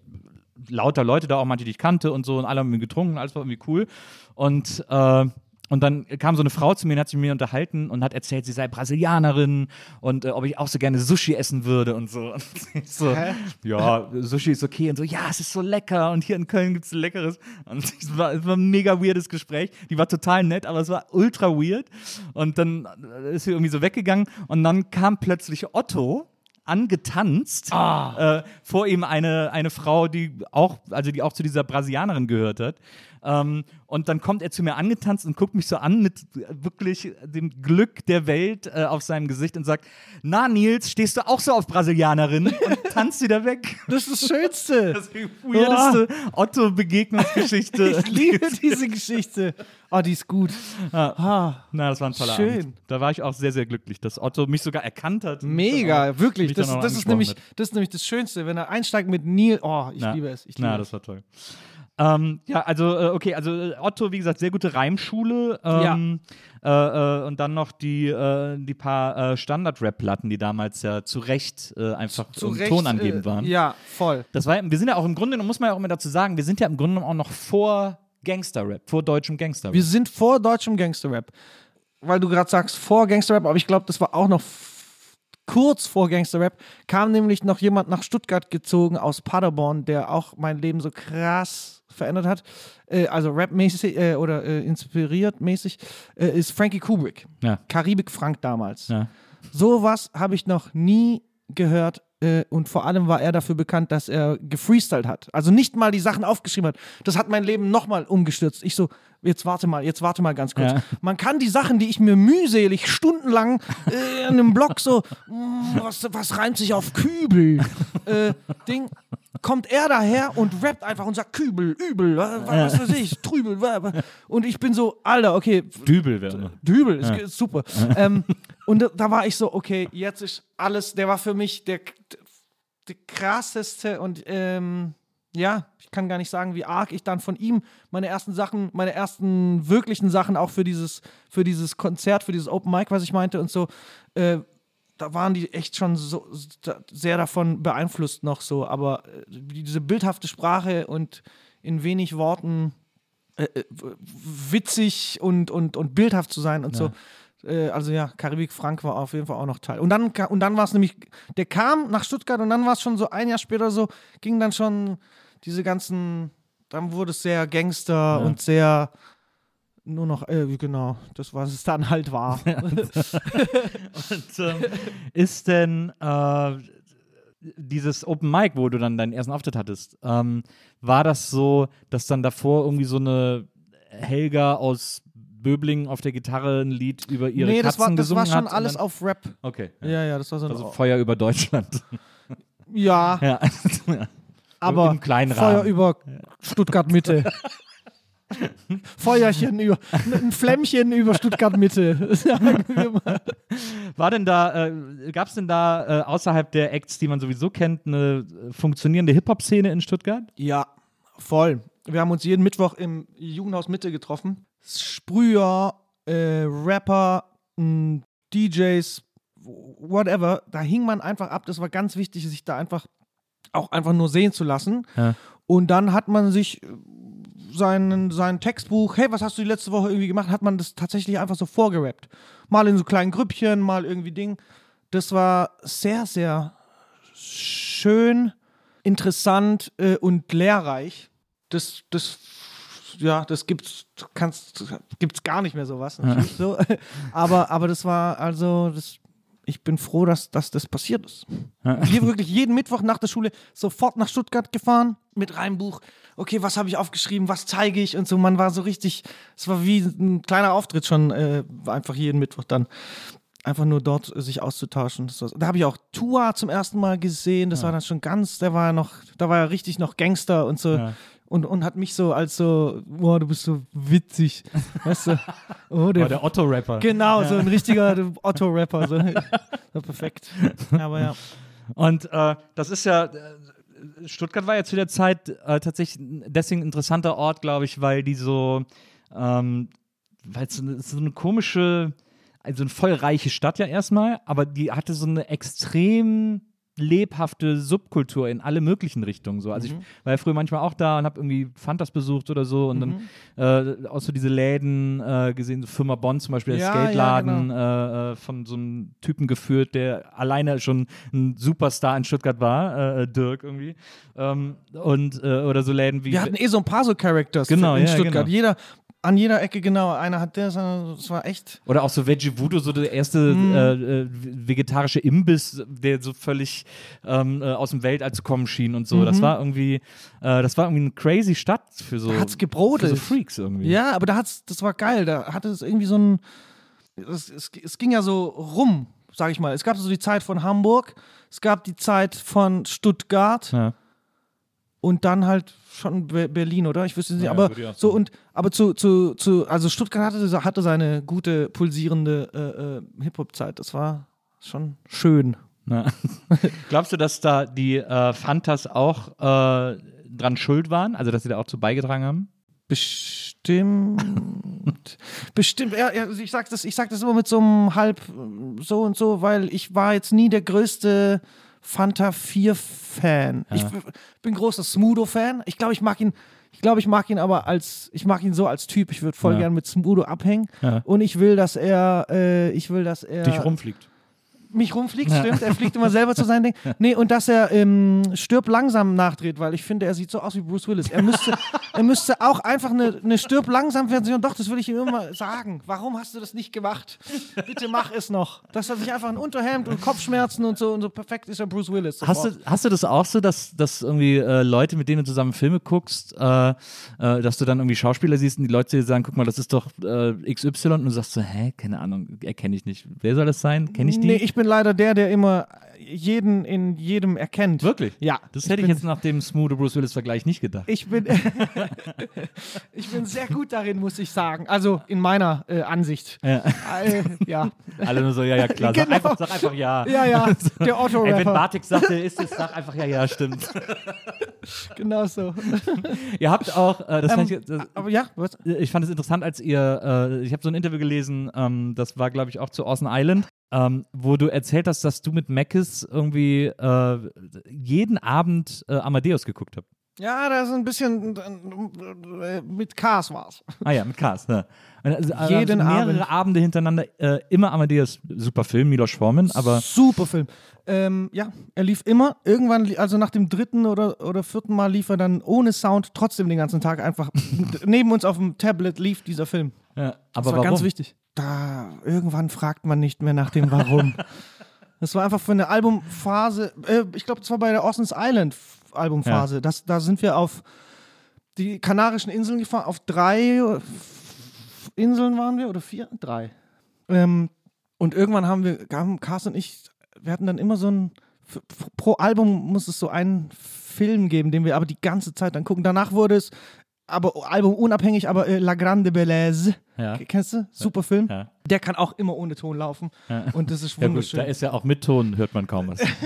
lauter Leute da, auch manche, die ich kannte und so und alle haben getrunken, alles war irgendwie cool. Und äh, und dann kam so eine Frau zu mir und hat sich mit mir unterhalten und hat erzählt, sie sei Brasilianerin und äh, ob ich auch so gerne Sushi essen würde und so. [laughs] Und ich so ja, Sushi ist okay und so, ja, es ist so lecker und hier in Köln gibt es Leckeres. Und [laughs] es war, es war ein mega weirdes Gespräch. Die war total nett, aber es war ultra weird. Und dann äh, ist sie irgendwie so weggegangen und dann kam plötzlich Otto angetanzt. Äh, vor ihm eine, eine Frau, die auch, also die auch zu dieser Brasilianerin gehört hat. Ähm, und dann kommt er zu mir angetanzt und guckt mich so an mit wirklich dem Glück der Welt äh, auf seinem Gesicht und sagt: Na, Nils, stehst du auch so auf Brasilianerin? [laughs] Und tanzt wieder weg. Das ist das Schönste. [laughs] Das ist die weirdeste Otto-Begegnungsgeschichte. [laughs] Ich liebe diese Geschichte. Oh, die ist gut. Ah, Na, das war ein toller Schön. Abend. Da war ich auch sehr, sehr glücklich, dass Otto mich sogar erkannt hat. mega, mich wirklich. Das, das, ist nämlich, das ist nämlich das Schönste, wenn er einsteigt mit Neil. Oh, ich Na, liebe es. Ich liebe Na, das war toll. Ähm, ja, also, äh, okay, also äh, Otto, wie gesagt, sehr gute Reimschule. Ähm, äh, äh, und dann noch die, äh, die paar äh, Standard-Rap-Platten, die damals ja zu Recht einfach Zu Recht, Ton angeben waren. Ja, voll. Das war, wir sind ja auch im Grunde, muss man ja auch immer dazu sagen, wir sind ja im Grunde auch noch vor Gangster-Rap, vor deutschem Gangster-Rap. Wir sind vor deutschem Gangsterrap. Weil du gerade sagst, vor Gangsterrap, aber ich glaube, das war auch noch f- kurz vor Gangsterrap, kam nämlich noch jemand nach Stuttgart gezogen aus Paderborn, der auch mein Leben so krass verändert hat. Äh, also rapmäßig äh, oder äh, inspiriert mäßig, äh, ist Frankie Kubrick. Ja. Karibik Frank damals. Ja. Sowas habe ich noch nie gehört. Äh, und vor allem war er dafür bekannt, dass er gefreestylt hat. Also nicht mal die Sachen aufgeschrieben hat. Das hat mein Leben nochmal umgestürzt. Ich so, jetzt warte mal, jetzt warte mal ganz kurz. Ja. Man kann die Sachen, die ich mir mühselig stundenlang äh, in einem Blog so, mm, was, was reimt sich auf Kübel? äh, Ding. Kommt er daher und rappt einfach und sagt Kübel, übel, wa- wa- was weiß ich, Trübel. Und ich bin so, Alter, okay, Dübel wäre. Dübel, ist, ist super. ähm, und da, da war ich so, okay, jetzt ist alles, der war für mich der, der krasseste und ähm, ja, ich kann gar nicht sagen, wie arg ich dann von ihm meine ersten Sachen, meine ersten wirklichen Sachen auch für dieses, für dieses Konzert, für dieses Open Mic, was ich meinte und so, äh, da waren die echt schon so sehr davon beeinflusst noch so, aber äh, diese bildhafte Sprache und in wenig Worten äh, äh, witzig und, und, und bildhaft zu sein und so. Äh, also ja, Karibik Frank war auf jeden Fall auch noch Teil. Und dann, und dann war es nämlich, der kam nach Stuttgart und dann war es schon so ein Jahr später so, ging dann schon diese ganzen, dann wurde es sehr Gangster und sehr nur noch, äh, genau, das, was es dann halt war. [laughs] Und ähm, ist denn äh, dieses Open Mic, wo du dann deinen ersten Auftritt hattest, ähm, war das so, dass dann davor irgendwie so eine Helga aus Böbling auf der Gitarre ein Lied über ihre nee, Katzen das war, das gesungen war schon hat? alles auf Rap. Okay. Ja, ja, das war so ein. Also Feuer über Deutschland. ja, [laughs] ja. aber im kleinen Feuer Rahmen. über Stuttgart Mitte. [laughs] Feuerchen über, ein Flämmchen über Stuttgart Mitte. [laughs] Sagen wir mal. War denn da, äh, gab es denn da äh, außerhalb der Acts, die man sowieso kennt, eine äh, funktionierende Hip-Hop-Szene in Stuttgart? Ja, voll. Wir haben uns jeden Mittwoch im Jugendhaus Mitte getroffen. Sprüher, äh, Rapper, mh, DJs, whatever. Da hing man einfach ab. Das war ganz wichtig, sich da einfach auch einfach nur sehen zu lassen. Ja. Und dann hat man sich äh, seinen, sein Textbuch, hey, was hast du die letzte Woche irgendwie gemacht, hat man das tatsächlich einfach so vorgerappt. Mal in so kleinen Grüppchen, mal irgendwie Ding. Das war sehr, sehr schön, interessant äh, und lehrreich. Das, das, ja, das gibt's, kannst, gibt's gar nicht mehr sowas. natürlich So. [laughs] Aber, aber das war also, das, ich bin froh, dass, dass das passiert ist. Wir wirklich jeden Mittwoch nach der Schule sofort nach Stuttgart gefahren mit Reimbuch. Okay, was habe ich aufgeschrieben, was zeige ich und so. Man war so richtig, es war wie ein kleiner Auftritt schon, äh, einfach jeden Mittwoch dann. Einfach nur dort äh, sich auszutauschen. Da habe ich auch Tua zum ersten Mal gesehen. Das war dann schon ganz, der war ja noch, da war er richtig noch Gangster und so. Ja. Und, und hat mich so als so, boah, du bist so witzig. Weißt du? Oh, der, der Otto-Rapper. Genau, so ein richtiger [laughs] Otto-Rapper. So. so perfekt. Aber ja. Und äh, das ist ja, äh, Stuttgart war ja zu der Zeit äh, tatsächlich deswegen ein interessanter Ort, glaube ich, weil die so, ähm, weil es so, eine- so eine komische, also eine voll reiche Stadt ja erstmal, aber die hatte so eine extrem lebhafte Subkultur in alle möglichen Richtungen so. Also ich war ja früher manchmal auch da und habe irgendwie Fantas besucht oder so und dann äh, auch so diese Läden äh, gesehen, so Firma Bonn zum Beispiel, der Ja, ja, Skateladen äh, äh, von so einem Typen geführt, der alleine schon ein Superstar in Stuttgart war, äh, Dirk irgendwie. Ähm, und äh, oder so Läden wie Wir hatten eh so ein paar so Characters Genau, in ja, Stuttgart. genau. Jeder, an jeder Ecke genau, einer hat das, das war echt. Oder auch so Veggie Voodoo, so der erste Mhm. äh, äh, vegetarische Imbiss, der so völlig ähm, äh, aus dem Weltall zu kommen schien und so. Das war irgendwie, äh, das war irgendwie eine crazy Stadt für so, Mhm. Da hat's für gebrodelt. so Freaks irgendwie. Ja, aber da hat's, das war geil. Da hatte es irgendwie so ein. Es, es, es ging ja so rum, sag ich mal. Es gab so die Zeit von Hamburg, es gab die Zeit von Stuttgart Ja. Und dann halt schon Be Berlin, oder? Ich wüsste nicht, Ja, aber so und aber zu, zu, zu also Stuttgart hatte, hatte seine gute pulsierende äh, äh, Hip-Hop-Zeit. Das war schon schön. Ja. [laughs] Glaubst du, dass da die äh, Fantas auch äh, dran schuld waren? Also, dass sie da auch zu beigetragen haben? Bestimmt. [laughs] Bestimmt. Ja, ja, also ich sag das, ich sag das immer mit so einem halb äh, so und so, weil ich war jetzt nie der größte Fanta 4 Fan. Ich bin großer Smudo Fan. Ich glaube, ich mag ihn ich glaube, ich mag ihn aber als ich mag ihn so als Typ. Ich würde voll Ja. gern mit Smudo abhängen Ja. und ich will, dass er äh, ich will, dass er Dich rumfliegt. Mich rumfliegt, stimmt. Er fliegt immer selber zu seinem Ding. Nee, und dass er ähm, stirb langsam nachdreht, weil ich finde, er sieht so aus wie Bruce Willis. Er müsste, er müsste auch einfach eine, eine stirb langsam Version. Doch, das will ich ihm immer sagen. Warum hast du das nicht gemacht? Bitte mach es noch. Dass er sich einfach ein Unterhemd und Kopfschmerzen und so und so perfekt ist er Bruce Willis. Hast du, sofort. hast du das auch so, dass, dass irgendwie äh, Leute, mit denen du zusammen Filme guckst, äh, äh, dass du dann irgendwie Schauspieler siehst und die Leute dir sagen, guck mal, das ist doch äh, XY und du sagst so, hä, keine Ahnung, erkenne ich nicht. Wer soll das sein? Kenne ich die? Nee, ich bin leider der, der immer jeden in jedem erkennt. Wirklich? Ja. Das hätte ich bin- jetzt nach dem Smooth Bruce Willis Vergleich nicht gedacht. Ich bin, [laughs] ich bin sehr gut darin, muss ich sagen. Also in meiner äh, Ansicht. Ja. Äh, ja. Alle nur so, ja, ja, klar. Sag, Genau. einfach, sag einfach ja. Ja, ja, der [laughs] Ey, wenn. Bartik sagt, ist es, sag einfach ja, ja, stimmt. [laughs] Genau so. Ihr habt auch, äh, das fand Ähm, ich, das, aber ja, was? ich fand es interessant, als ihr, äh, ich habe so ein Interview gelesen, ähm, das war, glaube ich, auch zu Orson Island, ähm, wo du erzählt hast, dass du mit Mackes irgendwie äh, jeden Abend äh, Amadeus geguckt habt. Ja, da ist ein bisschen äh, mit Cars war's. Ah ja, mit Cars. Ja. Also, Jeden mehrere Abend. Abende hintereinander, äh, immer Amadeus, super Film, Milos Forman, aber Super Film. Ähm, ja, er lief immer. Irgendwann, also nach dem dritten oder, oder vierten Mal lief er dann ohne Sound trotzdem den ganzen Tag einfach [laughs] neben uns auf dem Tablet lief dieser Film. ja, Das aber war warum? ganz wichtig. Da, irgendwann fragt man nicht mehr nach dem Warum. [laughs] das war einfach für eine Albumphase, äh, ich glaube, es war bei der Oceans Island Albumphase. Das, da sind wir auf die Kanarischen Inseln gefahren, auf drei Inseln waren wir oder vier? Drei. Ähm, und irgendwann haben wir, haben Carsten und ich, wir hatten dann immer so ein, pro Album muss es so einen Film geben, den wir aber die ganze Zeit dann gucken. Danach wurde es, aber Album unabhängig, aber äh, La Grande Belleze. Ja. Kennst du? Super Film. Ja. Der kann auch immer ohne Ton laufen. Und das ist Ja gut, wunderschön. da ist ja auch mit Ton, hört man kaum was. [laughs]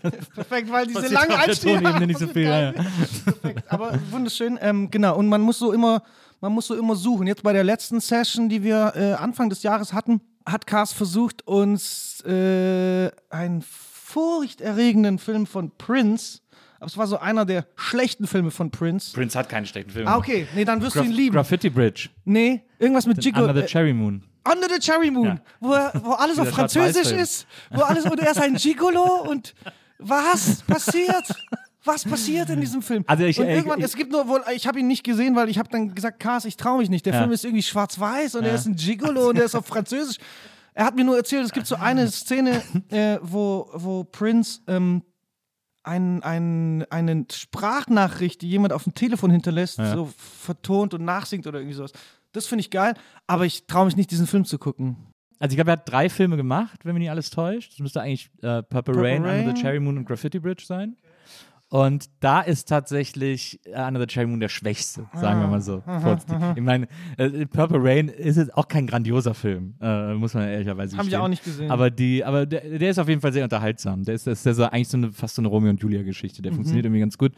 [laughs] Perfekt, weil diese langen Einstiege. [laughs] Nicht so viel, ja, ja. Perfekt, aber wunderschön. Ähm, genau, und man muss so immer, man muss so immer suchen. Jetzt bei der letzten Session, die wir äh, Anfang des Jahres hatten, hat Cars versucht, uns äh, einen furchterregenden Film von Prince, aber es war so einer der schlechten Filme von Prince. Prince hat keine schlechten Filme. Ah, okay. Nee, dann wirst du Graf ihn lieben. Graffiti Bridge, nee, irgendwas mit Jiggle. Under the äh, Cherry Moon. Under the Cherry Moon, Ja. wo, er, wo alles auf Französisch ist, wo alles und er ist ein Gigolo und was passiert? Was passiert in diesem Film? Also ich- und äh, irgendwann, ich- es gibt nur wohl, ich habe ihn nicht gesehen, weil ich habe dann gesagt, Cars, ich traue mich nicht. Der Ja. Film ist irgendwie schwarz-weiß und Ja. er ist ein Gigolo und er ist auf Französisch. Er hat mir nur erzählt, es gibt so eine Szene, äh, wo, wo Prince ähm, ein, ein, eine Sprachnachricht, die jemand auf dem Telefon hinterlässt, Ja. so vertont und nachsingt oder irgendwie sowas. Das finde ich geil, aber ich traue mich nicht, diesen Film zu gucken. Also ich glaube, er hat drei Filme gemacht, wenn mich nicht alles täuscht. Das müsste eigentlich äh, Purple, Purple Rain, Under Rain. the Cherry Moon und Graffiti Bridge sein. Und da ist tatsächlich äh, Under the Cherry Moon der schwächste, sagen wir mal so. vorsichtig. Ich meine, äh, Purple Rain ist jetzt auch kein grandioser Film, äh, muss man ehrlicherweise Habe ich gestehen. auch nicht gesehen. Aber, die, aber der, der ist auf jeden Fall sehr unterhaltsam. Der ist, das ist ja so, eigentlich so eine, fast so eine Romeo und Julia-Geschichte. Mhm. Der funktioniert irgendwie ganz gut.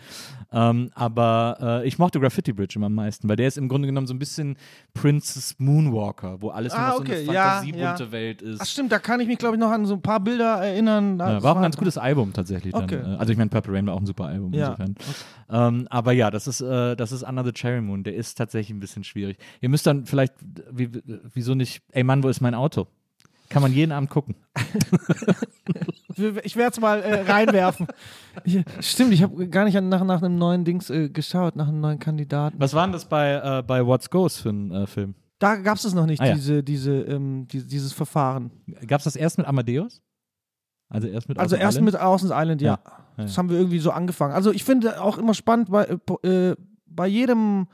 Ähm, aber äh, ich mochte Graffiti Bridge immer am meisten, weil der ist im Grunde genommen so ein bisschen Princess Moonwalker, wo alles nur Ah, noch okay, so eine ja, fantasiebunte ja. Welt ist. Ach stimmt, da kann ich mich, glaube ich, noch an so ein paar Bilder erinnern. Ja, war auch ein ganz gutes Album tatsächlich. Dann. Okay. Äh, Also ich meine, Purple Rain war auch ein super Album Ja, insofern. Ähm, aber ja, das ist, äh, das ist Under the Cherry Moon. Der ist tatsächlich ein bisschen schwierig. Ihr müsst dann vielleicht, wie, wieso nicht, ey Mann, wo ist mein Auto? Kann man jeden Abend gucken. [laughs] Ich werde es mal äh, reinwerfen. Ich, stimmt, ich habe gar nicht nach, nach einem neuen Dings äh, geschaut, nach einem neuen Kandidaten. Was war denn das bei, äh, bei What's Goes für ein äh, Film? Da gab es noch nicht, Ah, ja. diese, diese, ähm, die, dieses Verfahren. Gab es das erst mit Amadeus? Also erst mit Also Ocean erst Island? mit Ocean's Island, ja. Ja, ja. Das haben wir irgendwie so angefangen. Also ich finde auch immer spannend, bei, äh, äh, bei jedem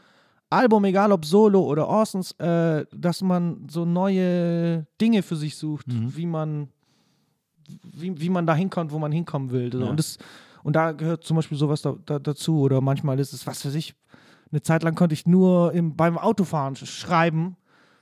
Album, egal ob Solo oder Orsons, äh, dass man so neue Dinge für sich sucht, Mhm. wie man wie, wie man da hinkommt, wo man hinkommen will. Ja. Und, das, und da gehört zum Beispiel sowas da, da, dazu. Oder manchmal ist es, was weiß ich, eine Zeit lang konnte ich nur im, beim Autofahren sch schreiben.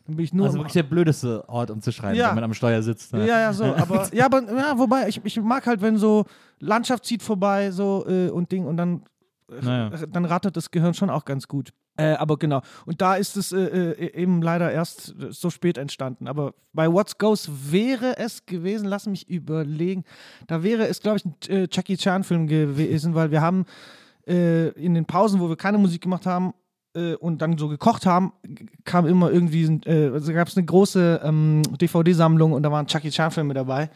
Dann bin ich nur Also wirklich der blödeste Ort, um zu schreiben, Ja. wenn man am Steuer sitzt. ne? ja, ja, so. Aber, [laughs] ja, aber ja, wobei, ich, ich mag halt, wenn so Landschaft zieht vorbei, so äh, und Ding, und dann, äh, Naja. dann rattert das Gehirn schon auch ganz gut. Äh, aber genau. Und da ist es äh, äh, eben leider erst so spät entstanden. Aber bei What's Goes wäre es gewesen, lass mich überlegen, da wäre es, glaube ich, ein äh, Jackie Chan-Film gewesen, weil wir haben äh, in den Pausen, wo wir keine Musik gemacht haben, äh, und dann so gekocht haben, kam immer irgendwie, äh, also gab es eine große ähm, DVD-Sammlung und da waren Chucky Chan-Filme dabei.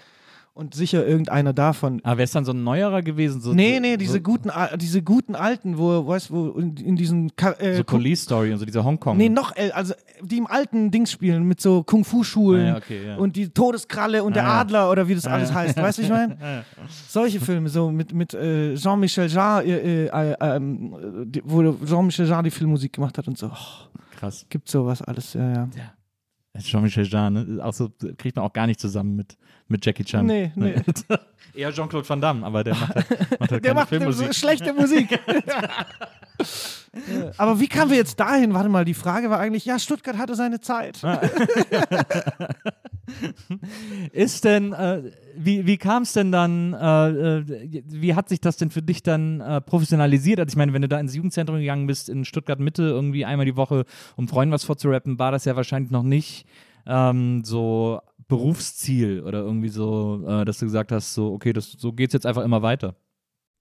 Und sicher irgendeiner davon. Aber wäre es dann so ein neuerer gewesen? So, nee, nee, diese so, guten, diese guten alten, wo, weißt wo in, in diesen. Äh, so Police Story und so dieser Hongkong. nee, noch, also die im alten Dings spielen, mit so Kung-Fu-Schulen Ah, ja, okay, ja. und die Todeskralle und der Ah, ja. Adler oder wie das alles heißt. Weißt du, ich meine? [laughs] Solche Filme, so mit, mit äh, Jean-Michel Jarre, äh, äh, ähm, äh, die- wo Jean-Michel Jarre die Filmmusik gemacht hat und so. Oh, Krass. gibt sowas alles, ja, ja. Jean-Michel Jarre, ne? Auch so, kriegt man auch gar nicht zusammen mit, mit Jackie Chan. Nee, nee. [laughs] Eher Jean-Claude Van Damme, aber der macht halt, macht halt [laughs] Der keine macht Filmmusik. schlechte Musik. [laughs] Aber wie kamen wir jetzt dahin? Warte mal, die Frage war eigentlich, ja, Stuttgart hatte seine Zeit. Ist denn, äh, wie, wie kam es denn dann, äh, äh, wie hat sich das denn für dich dann äh, professionalisiert? Also ich meine, wenn du da ins Jugendzentrum gegangen bist, in Stuttgart Mitte, irgendwie einmal die Woche, um Freunden was vorzurappen, war das ja wahrscheinlich noch nicht ähm, so Berufsziel oder irgendwie so, äh, dass du gesagt hast, so, okay, das, so geht's jetzt einfach immer weiter.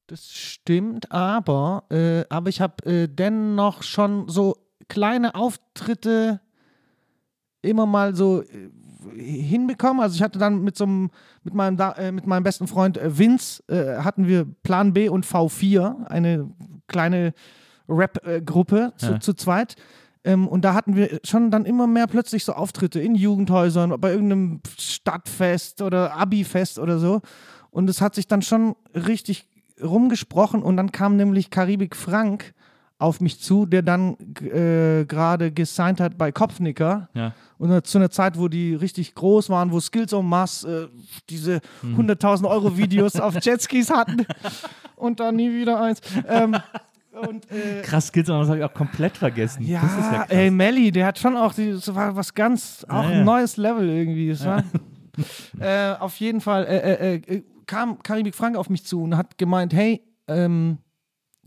Das stimmt, aber, äh, aber ich habe äh, dennoch schon so kleine Auftritte immer mal so äh, hinbekommen. Also ich hatte dann mit so einem, mit meinem, da äh, mit meinem besten Freund äh, Vince, hatten wir Plan B und V4, eine kleine Rap-Gruppe zu, Ja. zu zweit. Ähm, und da hatten wir schon dann immer mehr plötzlich so Auftritte in Jugendhäusern, bei irgendeinem Stadtfest oder Abi-Fest oder so. Und es hat sich dann schon richtig rumgesprochen und dann kam nämlich Karibik Frank auf mich zu, der dann äh, gerade gesigned hat bei Kopfnicker. Ja. Und zu einer Zeit, wo die richtig groß waren, wo Skills en masse äh, diese 100.000 Euro Videos auf [laughs] Jetskis hatten und dann nie wieder eins. Ähm, und äh, Krass, Skills, das habe ich auch komplett vergessen. ja, das ist ja krass. ey, Melly, der hat schon auch, die, das war was ganz, auch Ja, ein ja. neues Level irgendwie. Das war, äh, auf jeden Fall äh, äh, äh, kam Karibik Frank auf mich zu und hat gemeint, hey, ähm,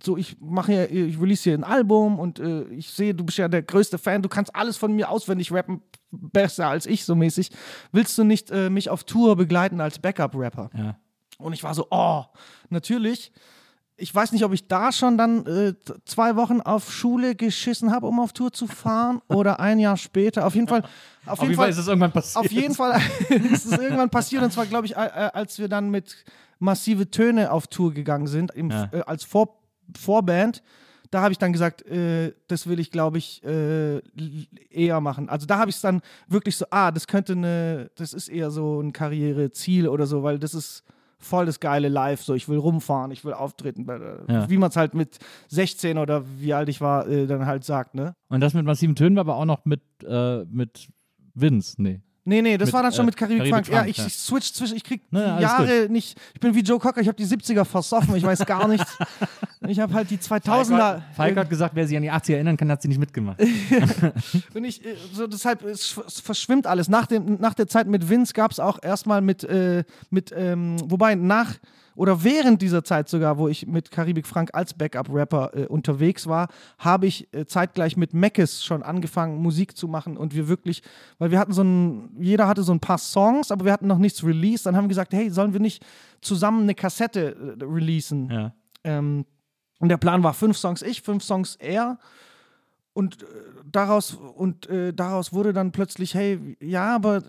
so ich mache ja, ich release hier ein Album und äh, ich sehe, du bist ja der größte Fan, du kannst alles von mir auswendig rappen, besser als ich so mäßig. Willst du nicht äh, mich auf Tour begleiten als Backup-Rapper? Ja. Und ich war so, oh, natürlich. Ich weiß nicht, ob ich da schon dann äh, zwei Wochen auf Schule geschissen habe, um auf Tour zu fahren [laughs] oder ein Jahr später. Auf jeden Fall, auf, Auf jeden Fall ist es irgendwann passiert. auf jeden Fall [laughs] ist es irgendwann passiert. Und zwar, glaube ich, als wir dann mit massive Töne auf Tour gegangen sind, im, Ja. äh, als Vor Vorband. Da habe ich dann gesagt, äh, das will ich, glaube ich, äh, eher machen. Also da habe ich es dann wirklich so, ah, das könnte eine, das ist eher so ein Karriereziel oder so, weil das ist voll das geile Live. So, ich will rumfahren, ich will auftreten, Ja. wie man es halt mit 16 oder wie alt ich war, äh, dann halt sagt, ne? Und das mit massiven Tönen war aber auch noch mit, äh, mit Vince, nee. Nee, nee, das Mit, war dann schon äh, mit Karibik Karibik Frank. Ja, Frank, ich, ja. ich switch zwischen, ich krieg Na ja, alles Jahre nicht, ich bin wie Joe Cocker, ich habe die 70er versoffen, ich weiß gar nichts. [laughs] Ich habe halt die 2000er. Falk hat gesagt, wer sich an die 80er erinnern kann, hat sie nicht mitgemacht. [laughs] Und ich, äh, so deshalb es, es verschwimmt alles. Nach, dem, nach der Zeit mit Vince gab es auch erstmal mit, äh, mit ähm, wobei nach oder während dieser Zeit sogar, wo ich mit Karibik Frank als Backup-Rapper äh, unterwegs war, habe ich äh, zeitgleich mit Meckes schon angefangen, Musik zu machen und wir wirklich, weil wir hatten so ein, jeder hatte so ein paar Songs, aber wir hatten noch nichts released. Dann haben wir gesagt, hey, sollen wir nicht zusammen eine Kassette äh, releasen? Ja. Ähm, und der Plan war fünf Songs ich, fünf Songs er. Und äh, daraus und äh, daraus wurde dann plötzlich, hey, ja, aber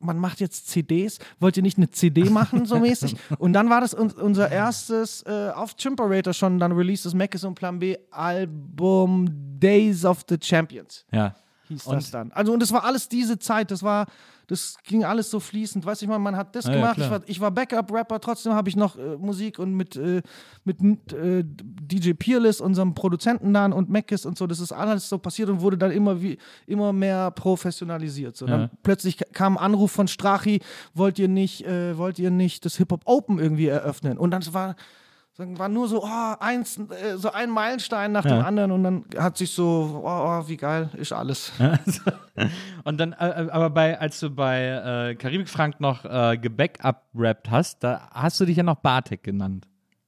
man macht jetzt CDs. Wollt ihr nicht eine CD machen, so mäßig? [laughs] Und dann war das uns, unser erstes äh, auf Chimperator schon dann released das Mac und Plan B Album Days of the Champions Ja. Hieß Und- das dann. Also und das war alles diese Zeit, das war, das ging alles so fließend. Weißt du, ich meine, man hat das Ja, ja, gemacht, ich klar. war, ich war Backup-Rapper, trotzdem habe ich noch äh, Musik und mit, äh, mit äh, DJ Peerless, unserem Produzenten dann und Mackis und so, das ist alles so passiert und wurde dann immer wie immer mehr professionalisiert. So. Ja. Dann plötzlich kam ein Anruf von Strachi, wollt ihr nicht, äh, wollt ihr nicht das Hip-Hop Open irgendwie eröffnen? Und dann war war nur so, oh, eins, äh, so ein Meilenstein nach dem Ja. anderen und dann hat sich so, oh, oh wie geil, ist alles. [laughs] Und dann, äh, aber bei, als du bei äh, Karibik Frank noch äh, gebackup-rappt hast, da hast du dich ja noch Bartek genannt.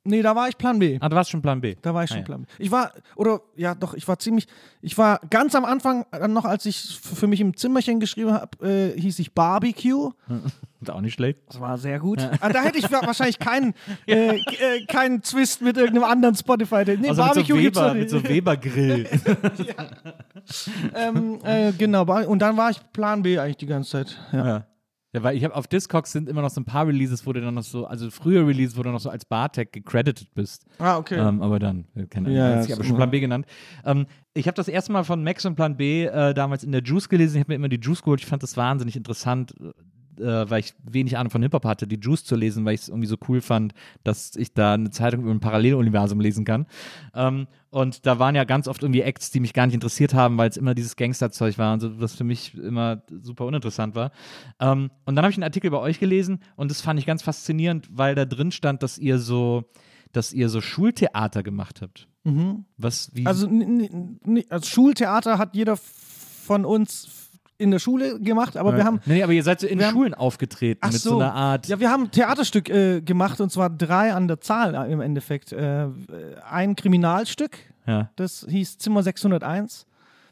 Nee, da war ich Plan B. Ah, du warst schon Plan B. Da war ich Ah, schon ja. Plan B. Ich war, oder ja, doch, ich war ziemlich, ich war ganz am Anfang äh, noch, als ich für mich im Zimmerchen geschrieben habe, äh, hieß ich Barbecue. [laughs] Ist auch nicht schlecht. Das war sehr gut. Ah, da hätte ich wa- wahrscheinlich keinen, [laughs] äh, äh, keinen Twist mit irgendeinem anderen Spotify. Nee, Also mit so, Barbecue gibt's Weber, mit so Weber-Grill. [laughs] ähm, äh, genau, und dann war ich Plan B eigentlich die ganze Zeit. Ja. Ja. Weil ich habe auf Discogs sind immer noch so ein paar Releases, wo du dann noch so, also früher Releases, wo du noch so als Bartek gecredited bist. Ah, okay. Ähm, aber dann, äh, keine Ahnung, Ja, ich ist schon Plan B genannt. Ähm, ich habe das erste Mal von Max und Plan B äh, damals in der Juice gelesen. Ich habe mir immer die Juice geholt. Ich fand das wahnsinnig interessant, äh, weil ich wenig Ahnung von Hip-Hop hatte, die Juice zu lesen, weil ich es irgendwie so cool fand, dass ich da eine Zeitung über ein Paralleluniversum lesen kann. Ähm, und da waren ja ganz oft irgendwie Acts, die mich gar nicht interessiert haben, weil es immer dieses Gangsterzeug war und so, was für mich immer super uninteressant war. Ähm, und dann habe ich einen Artikel bei euch gelesen und das fand ich ganz faszinierend, weil da drin stand, dass ihr so, dass ihr so Schultheater gemacht habt. Was, wie, Also, also Schultheater hat jeder von uns in der Schule gemacht, aber wir haben Nee, aber ihr seid so in wir haben- Schulen aufgetreten Ach mit so, so. einer Art. Ja, wir haben ein Theaterstück äh, gemacht und zwar drei an der Zahl äh, im Endeffekt. Äh, ein Kriminalstück, Ja. das hieß Zimmer 601.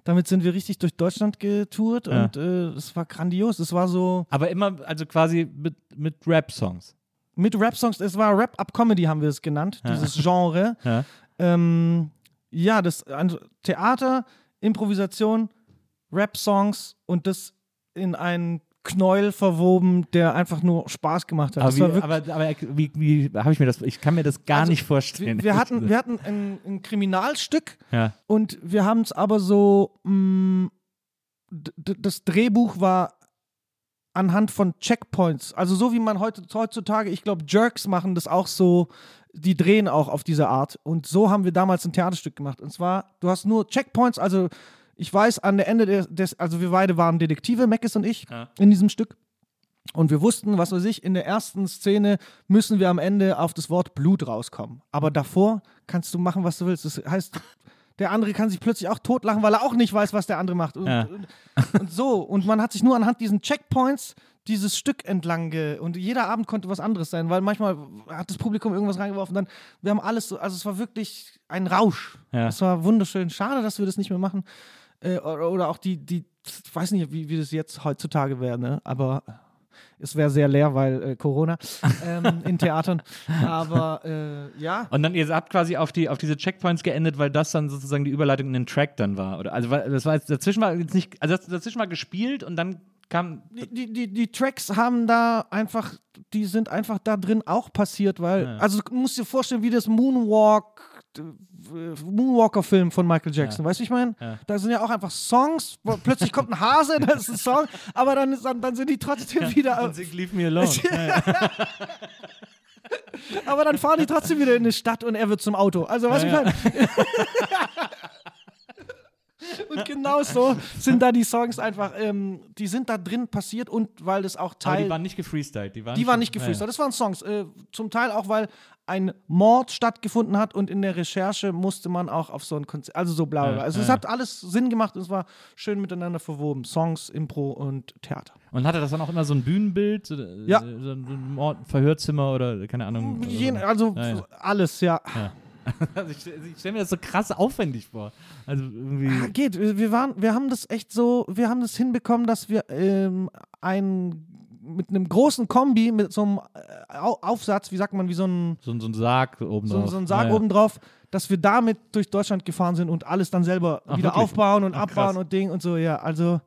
Damit sind wir richtig durch Deutschland getourt Ja. und äh, es war grandios. Es war so, Aber immer, also quasi mit, mit Rap-Songs. mit Rap-Songs, es war Rap-Up-Comedy, haben wir es genannt, dieses Genre. Ja. Ähm, ja, das also Theater, Improvisation, Rap-Songs und das in einen Knäuel verwoben, der einfach nur Spaß gemacht hat. Aber, wie, wirklich- aber, aber wie, wie habe ich mir das, ich kann mir das gar Also, nicht vorstellen. wir, wir hatten, [laughs] wir hatten ein, ein Kriminalstück ja. und wir haben es aber so, mh, d- das Drehbuch war anhand von Checkpoints. Also so wie man heute, heutzutage, ich glaube, Jerks machen das auch so, die drehen auch auf diese Art. Und so haben wir damals ein Theaterstück gemacht. Und zwar, du hast nur Checkpoints, also ich weiß, an der Ende des, des also wir beide waren Detektive, Meckes und ich, Ja. in diesem Stück. Und wir wussten, was weiß ich, in der ersten Szene müssen wir am Ende auf das Wort Blut rauskommen. Aber davor kannst du machen, was du willst. Das heißt, der andere kann sich plötzlich auch totlachen, weil er auch nicht weiß, was der andere macht. Und, Ja. und so. Und man hat sich nur anhand diesen Checkpoints dieses Stück entlang ge und jeder Abend konnte was anderes sein, weil manchmal hat das Publikum irgendwas reingeworfen, dann wir haben alles so, also es war wirklich ein Rausch. Ja. Es war wunderschön. Schade, dass wir das nicht mehr machen. Äh, oder, auch die, die, ich weiß nicht, wie, wie das jetzt heutzutage wäre, ne? Aber es wäre sehr leer, weil äh, Corona ähm, in Theatern. [laughs] Aber äh, ja. Und dann, ihr habt quasi auf, die, auf diese Checkpoints geendet, weil das dann sozusagen die Überleitung in den Track dann war. Oder, also, das war jetzt, dazwischen war jetzt nicht, also dazwischen war gespielt und dann kam. Die, die, die, Tracks haben da einfach, die sind einfach da drin auch passiert, weil, Ja. also du musst dir vorstellen, wie das Moonwalk, Moonwalker-Film von Michael Jackson, weißt du, ich meine? Ja. Da sind ja auch einfach Songs, plötzlich kommt ein Hase, [laughs] das ist ein Song, aber dann, ist, dann, dann sind die trotzdem wieder, Und Sing Leave Me Alone. [laughs] aber dann fahren die trotzdem wieder in die Stadt und er wird zum Auto. Also, was Ja, ich meine? [laughs] [laughs] Und genau so sind da die Songs einfach, ähm, die sind da drin passiert und weil das auch Aber Teil die waren nicht gefreestylt. Die waren, Die waren nicht gefreestylt. Das waren Songs. Äh, zum Teil auch, weil ein Mord stattgefunden hat und in der Recherche musste man auch auf so ein Konzert, also so bla bla. Ja. Also ja, es ja. hat alles Sinn gemacht und es war schön miteinander verwoben. Songs, Impro und Theater. Und hatte das dann auch immer so ein Bühnenbild? So, Ja. So ein Verhörzimmer oder keine Ahnung. Je, so. also Ja, ja. alles, ja. [laughs] Also ich ich stelle mir das so krass aufwendig vor. Also irgendwie. Ah, Geht. Wir waren, wir haben das echt so, wir haben das hinbekommen, dass wir ähm, ein mit einem großen Kombi, mit so einem äh, Au- Aufsatz, wie sagt man, wie so ein So, so ein Sarg oben so, drauf. so ein Sarg ja. oben drauf, dass wir damit durch Deutschland gefahren sind und alles dann selber Ach, wieder wirklich? aufbauen und Ach, abbauen krass. und Ding und so, ja. Also,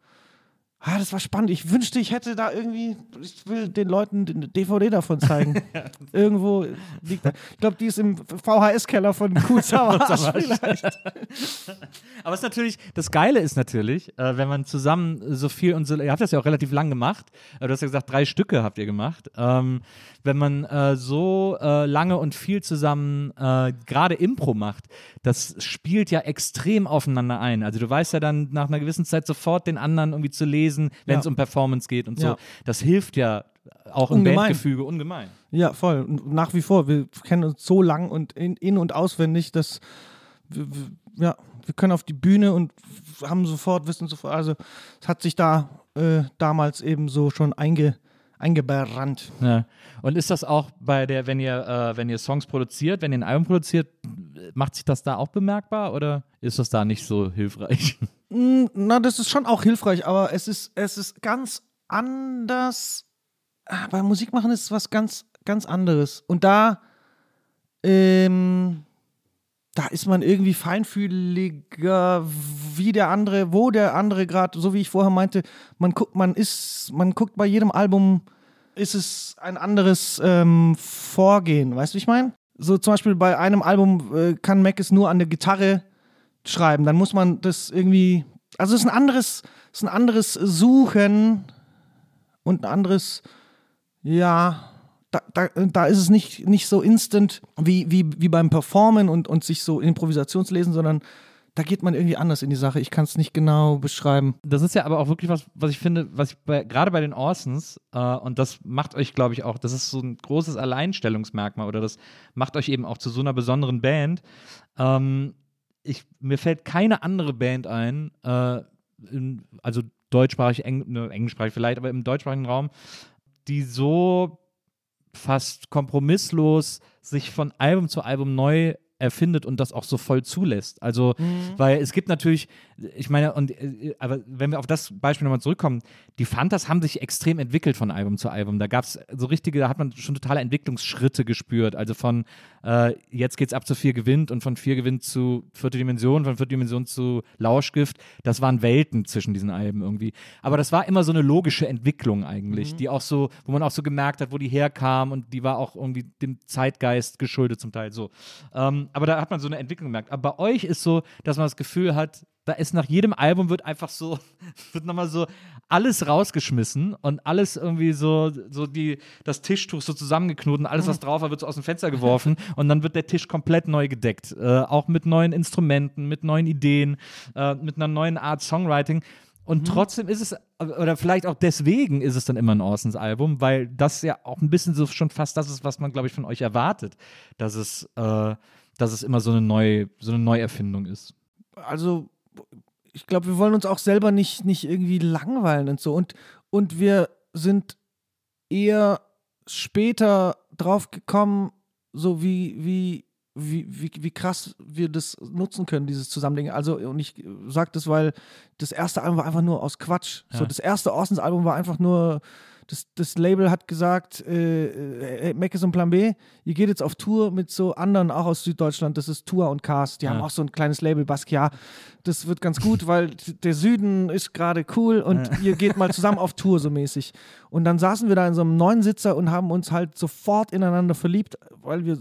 ah, das war spannend. Ich wünschte, ich hätte da irgendwie, ich will den Leuten eine DVD davon zeigen. [laughs] Irgendwo liegt da. Ich glaube, die ist im VHS-Keller von [laughs] Savage vielleicht. [laughs] Aber es ist natürlich, das Geile ist natürlich, äh, wenn man zusammen so viel und so, ihr habt das ja auch relativ lang gemacht, äh, du hast ja gesagt, drei Stücke habt ihr gemacht. Ähm, wenn man äh, so lange und viel zusammen gerade Impro macht, das spielt ja extrem aufeinander ein. Also du weißt ja dann nach einer gewissen Zeit sofort den anderen irgendwie zu lesen, wenn Ja. es um Performance geht und so. Ja. Das hilft ja auch im Ungemein. Bandgefüge ungemein. Ja, voll. Und nach wie vor. Wir kennen uns so lang und in, in und auswendig, dass wir, wir, ja, wir können auf die Bühne und haben sofort, wissen sofort, also es hat sich da äh, damals eben so schon einge, eingebrannt. Ja. Und ist das auch bei der, wenn ihr, äh, wenn ihr Songs produziert, wenn ihr ein Album produziert, macht sich das da auch bemerkbar oder ist das da nicht so hilfreich? Mm, [laughs] Na, das ist schon auch hilfreich, aber es ist, es ist ganz anders. Ah, Bei Musik machen ist was ganz, ganz anderes. Und da, ähm, da ist man irgendwie feinfühliger, wie der andere, wo der andere gerade, so wie ich vorher meinte, man guckt, man ist, man guckt bei jedem Album, ist es ein anderes ähm, Vorgehen, weißt du, wie ich meine? So zum Beispiel bei einem Album äh, kann Mac es nur an der Gitarre schreiben, dann muss man das irgendwie, also es ist ein anderes, es ist ein anderes Suchen und ein anderes, ja, da, da, da ist es nicht, nicht so instant wie, wie, wie beim Performen und, und sich so Improvisationslesen, sondern da geht man irgendwie anders in die Sache. Ich kann es nicht genau beschreiben. Das ist ja aber auch wirklich was, was ich finde, was ich bei, gerade bei den Orsons, äh, und das macht euch, glaube ich, auch, das ist so ein großes Alleinstellungsmerkmal oder das macht euch eben auch zu so einer besonderen Band. Ähm, ich, mir fällt keine andere Band ein, äh, in, also deutschsprachig, eng, ne, englischsprachig vielleicht, aber im deutschsprachigen Raum, die so fast kompromisslos sich von Album zu Album neu erfindet und das auch so voll zulässt. Also, weil es gibt natürlich, ich meine, und äh, aber wenn wir auf das Beispiel nochmal zurückkommen, die Fantas haben sich extrem entwickelt von Album zu Album. Da gab es so richtige, da hat man schon totale Entwicklungsschritte gespürt. Also von äh, jetzt geht's ab zu vier gewinnt und von vier gewinnt zu vierte Dimension, von vierte Dimension zu Lauschgift. Das waren Welten zwischen diesen Alben irgendwie. Aber das war immer so eine logische Entwicklung eigentlich, die auch so, wo man auch so gemerkt hat, wo die herkam und die war auch irgendwie dem Zeitgeist geschuldet zum Teil so. Ähm, aber da hat man so eine Entwicklung gemerkt. Aber bei euch ist so, dass man das Gefühl hat, da ist nach jedem Album wird einfach so, [laughs] wird nochmal so alles rausgeschmissen und alles irgendwie so, so die, das Tischtuch so zusammengeknotet und alles, was drauf war, wird so aus dem Fenster geworfen [laughs] und dann wird der Tisch komplett neu gedeckt. Äh, auch mit neuen Instrumenten, mit neuen Ideen, äh, mit einer neuen Art Songwriting. Und trotzdem ist es, oder vielleicht auch deswegen ist es dann immer ein Orsons Album, weil das ja auch ein bisschen so schon fast das ist, was man, glaube ich, von euch erwartet, dass es, äh, dass es immer so eine, neue, so eine Neuerfindung ist. also ich glaube, wir wollen uns auch selber nicht, nicht irgendwie langweilen und so. Und, und wir sind eher später drauf gekommen, so wie, wie, wie, wie, wie krass wir das nutzen können, dieses Zusammenlegen. Also, und ich sage das, weil das erste Album war einfach nur aus Quatsch. So, Ja. das erste Orsons-Album war einfach nur. Das, das Label hat gesagt, äh, äh, ist ein Plan B, ihr geht jetzt auf Tour mit so anderen, auch aus Süddeutschland, das ist Tour und Cast. Die haben Ja. auch so ein kleines Label, Basquiat. Das wird ganz gut, weil der Süden ist gerade cool und ihr geht mal zusammen auf Tour so mäßig. Und dann saßen wir da in so einem neuen Sitzer und haben uns halt sofort ineinander verliebt, weil wir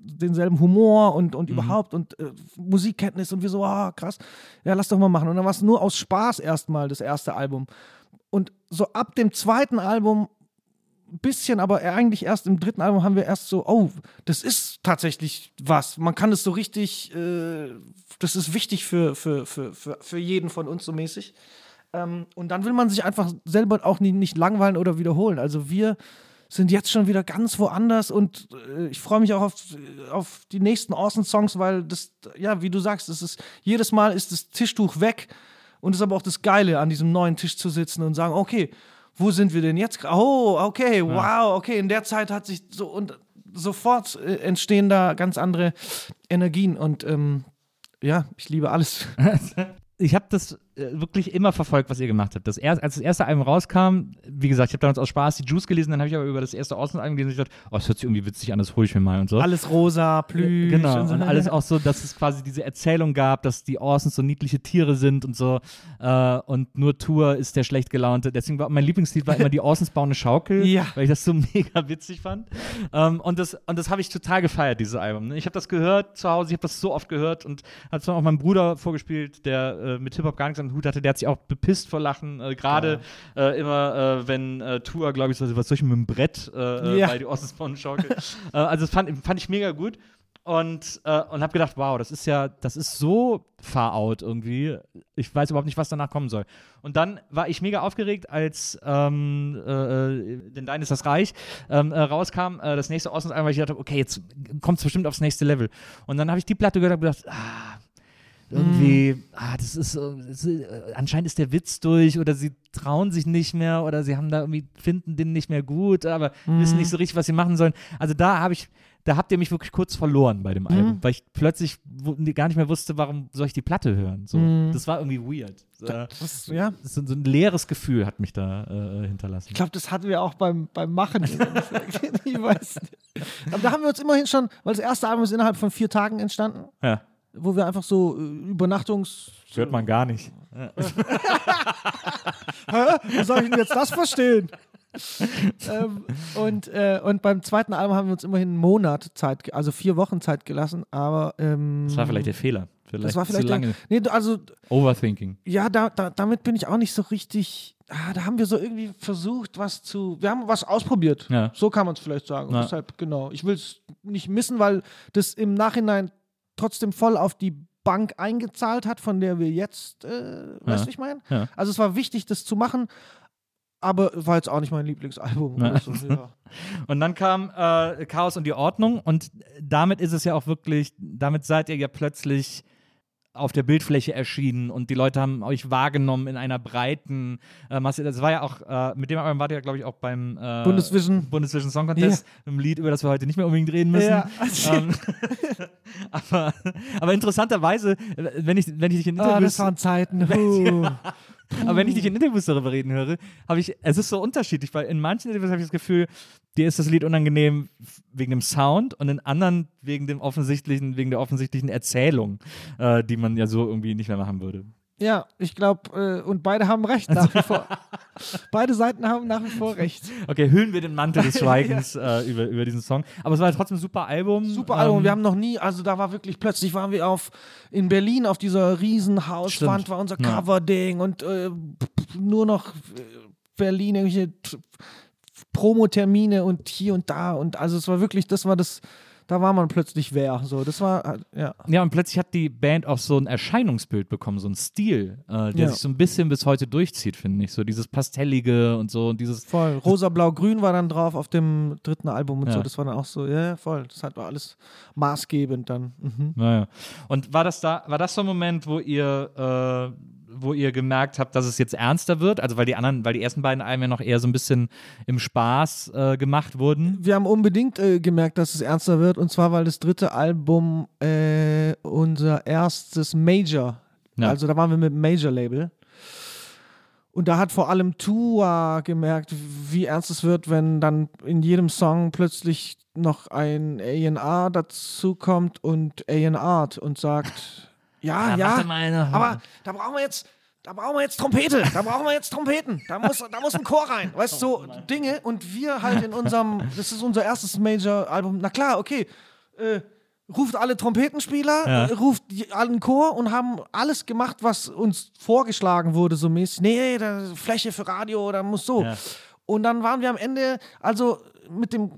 denselben Humor und, und überhaupt und äh, Musikkenntnis und wir so, ah, krass, ja, lass doch mal machen. Und dann war es nur aus Spaß erstmal das erste Album. Und so ab dem zweiten Album bisschen, aber eigentlich erst im dritten Album haben wir erst so, oh, das ist tatsächlich was. Man kann es so richtig, äh, das ist wichtig für, für, für, für, für jeden von uns so mäßig. Ähm, und dann will man sich einfach selber auch nie, nicht langweilen oder wiederholen. Also wir sind jetzt schon wieder ganz woanders und äh, ich freue mich auch auf, auf die nächsten Awesome-Songs, weil das, ja, wie du sagst, das ist, jedes Mal ist das Tischtuch weg und das ist aber auch das Geile, an diesem neuen Tisch zu sitzen und sagen, okay, wo sind wir denn jetzt? Oh, okay, wow, okay, in der Zeit hat sich so und sofort äh, entstehen da ganz andere Energien und ähm, ja, ich liebe alles. [laughs] ich habe das wirklich immer verfolgt, was ihr gemacht habt. Das erst, als das erste Album rauskam, wie gesagt, ich habe damals aus Spaß die Juice gelesen, dann habe ich aber über das erste Außenalbum gelesen und ich dachte, oh, das hört sich irgendwie witzig an, das hole ich mir mal und so. Alles rosa, Plüsch. Genau, und so. und alles auch so, dass es quasi diese Erzählung gab, dass die Orsons so niedliche Tiere sind und so. Äh, und nur Tour ist der schlecht gelaunte. Deswegen war mein Lieblingslied war immer die Orsons bauen eine Schaukel, [laughs] Ja. weil ich das so [laughs] mega witzig fand. Ähm, und das, und das habe ich total gefeiert, dieses Album. ne? Ich habe das gehört zu Hause, ich habe das so oft gehört und habe es dann auch meinem Bruder vorgespielt, der äh, mit Hip-Hop gar nichts am Hut hatte. Der hat sich auch bepisst vor Lachen. Äh, Gerade äh, immer, äh, wenn äh, Tour, glaube ich, so, was soll ich mit dem Brett, äh, Ja. äh, bei die Orsons bauen eine Schaukel. [laughs] äh, also das fand, fand ich mega gut und, äh, und habe gedacht, wow, das ist ja, das ist so far out irgendwie. Ich weiß überhaupt nicht, was danach kommen soll. Und dann war ich mega aufgeregt, als ähm, äh, denn dein ist das Reich ähm, äh, rauskam, das nächste Auslandsalbum, weil ich dachte, okay, jetzt kommt es bestimmt aufs nächste Level. Und dann habe ich die Platte gehört und gedacht, ah, irgendwie, ah, das ist, das ist äh, anscheinend ist der Witz durch oder sie trauen sich nicht mehr oder sie haben da irgendwie, finden den nicht mehr gut, aber wissen nicht so richtig, was sie machen sollen. Also da habe ich, da habt ihr mich wirklich kurz verloren bei dem Album, weil ich plötzlich gar nicht mehr wusste, warum soll ich die Platte hören. So, Das war irgendwie weird. Äh, Das, ja. das so ein leeres Gefühl hat mich da äh, hinterlassen. Ich glaube, das hatten wir auch beim, beim Machen. [laughs] ich weiß nicht. Aber da haben wir uns immerhin schon, weil das erste Album ist innerhalb von vier Tagen entstanden, Ja, wo wir einfach so äh, Übernachtungs. hört man gar nicht. [laughs] Wie soll ich denn jetzt das verstehen? [laughs] ähm, und, äh, und beim zweiten Album haben wir uns immerhin einen Monat Zeit, also vier Wochen Zeit gelassen, aber ähm, Das war vielleicht der Fehler. Vielleicht das war vielleicht zu lange. nee, du- also Overthinking. ja, da, da, damit bin ich auch nicht so richtig. Ah, da haben wir so irgendwie versucht, was zu. Wir haben was ausprobiert. Ja. So kann man es vielleicht sagen. Und Ja. deshalb, genau. Ich will es nicht missen, weil das im Nachhinein trotzdem voll auf die Bank eingezahlt hat, von der wir jetzt, äh, weißt du, ich meine? Ja. Also es war wichtig, das zu machen, aber war jetzt auch nicht mein Lieblingsalbum. Ja. So. [laughs] Und dann kam äh, Chaos und die Ordnung und damit ist es ja auch wirklich, damit seid ihr ja plötzlich auf der Bildfläche erschienen und die Leute haben euch wahrgenommen in einer breiten äh, Masse. Das war ja auch, äh, mit dem Album wart ihr ja, glaube ich, auch beim äh, Bundesvision. Bundesvision Song Contest, einem Lied, über das wir heute nicht mehr unbedingt reden müssen. Ja. Ähm, [laughs] aber, aber interessanterweise, wenn ich, wenn ich dich in Ah, Interviews das waren Zeiten. [laughs] Huh. [laughs] aber wenn ich dich in Interviews darüber reden höre, habe ich, es ist so unterschiedlich, weil in manchen Interviews habe ich das Gefühl, dir ist das Lied unangenehm wegen dem Sound und in anderen wegen dem offensichtlichen, wegen der offensichtlichen Erzählung, äh, die man ja so irgendwie nicht mehr machen würde. Ja, ich glaube, äh, und beide haben recht nach wie vor. [laughs] beide Seiten haben nach wie vor recht. Okay, hüllen wir den Mantel des [laughs] Schweigens äh, über, über diesen Song. Aber es war trotzdem ein super Album. Super Album. Ähm, Wir haben noch nie, also da war wirklich plötzlich waren wir auf in Berlin auf dieser riesen Hauswand Stimmt. war unser Ja. Cover-Ding und äh, nur noch äh, Berlin irgendwelche Promotermine und hier und da und also es war wirklich, das war das, da war man plötzlich wer. So, das war halt, ja. Ja, und plötzlich hat die Band auch so ein Erscheinungsbild bekommen, so ein Stil, äh, der Ja. sich so ein bisschen bis heute durchzieht, finde ich. So dieses Pastellige und so und dieses. Voll. Rosa, Blau, Grün war dann drauf auf dem dritten Album und Ja. so. Das war dann auch so, ja, ja, voll. Das hat war alles maßgebend dann. Mhm. Naja. Und war das da, war das so ein Moment, wo ihr, äh, wo ihr gemerkt habt, dass es jetzt ernster wird? Also weil die anderen, weil die ersten beiden Alben ja noch eher so ein bisschen im Spaß äh, gemacht wurden. Wir haben unbedingt äh, gemerkt, dass es ernster wird und zwar, weil das dritte Album äh, unser erstes Major, Ja. also da waren wir mit dem Major-Label. Und da hat vor allem Tua gemerkt, wie ernst es wird, wenn dann in jedem Song plötzlich noch ein A&R dazukommt und A&R und sagt, ja, ja, aber da brauchen wir jetzt, da brauchen wir jetzt Trompete, da brauchen wir jetzt Trompeten, da muss, da muss ein Chor rein, weißt du, so Dinge und wir halt in unserem, das ist unser erstes Major-Album, na klar, okay, äh, ruft alle Trompetenspieler, Ja. äh, ruft allen Chor und haben alles gemacht, was uns vorgeschlagen wurde, so mäßig, nee, da, Fläche für Radio, da muss so. Ja. Und dann waren wir am Ende, also mit dem,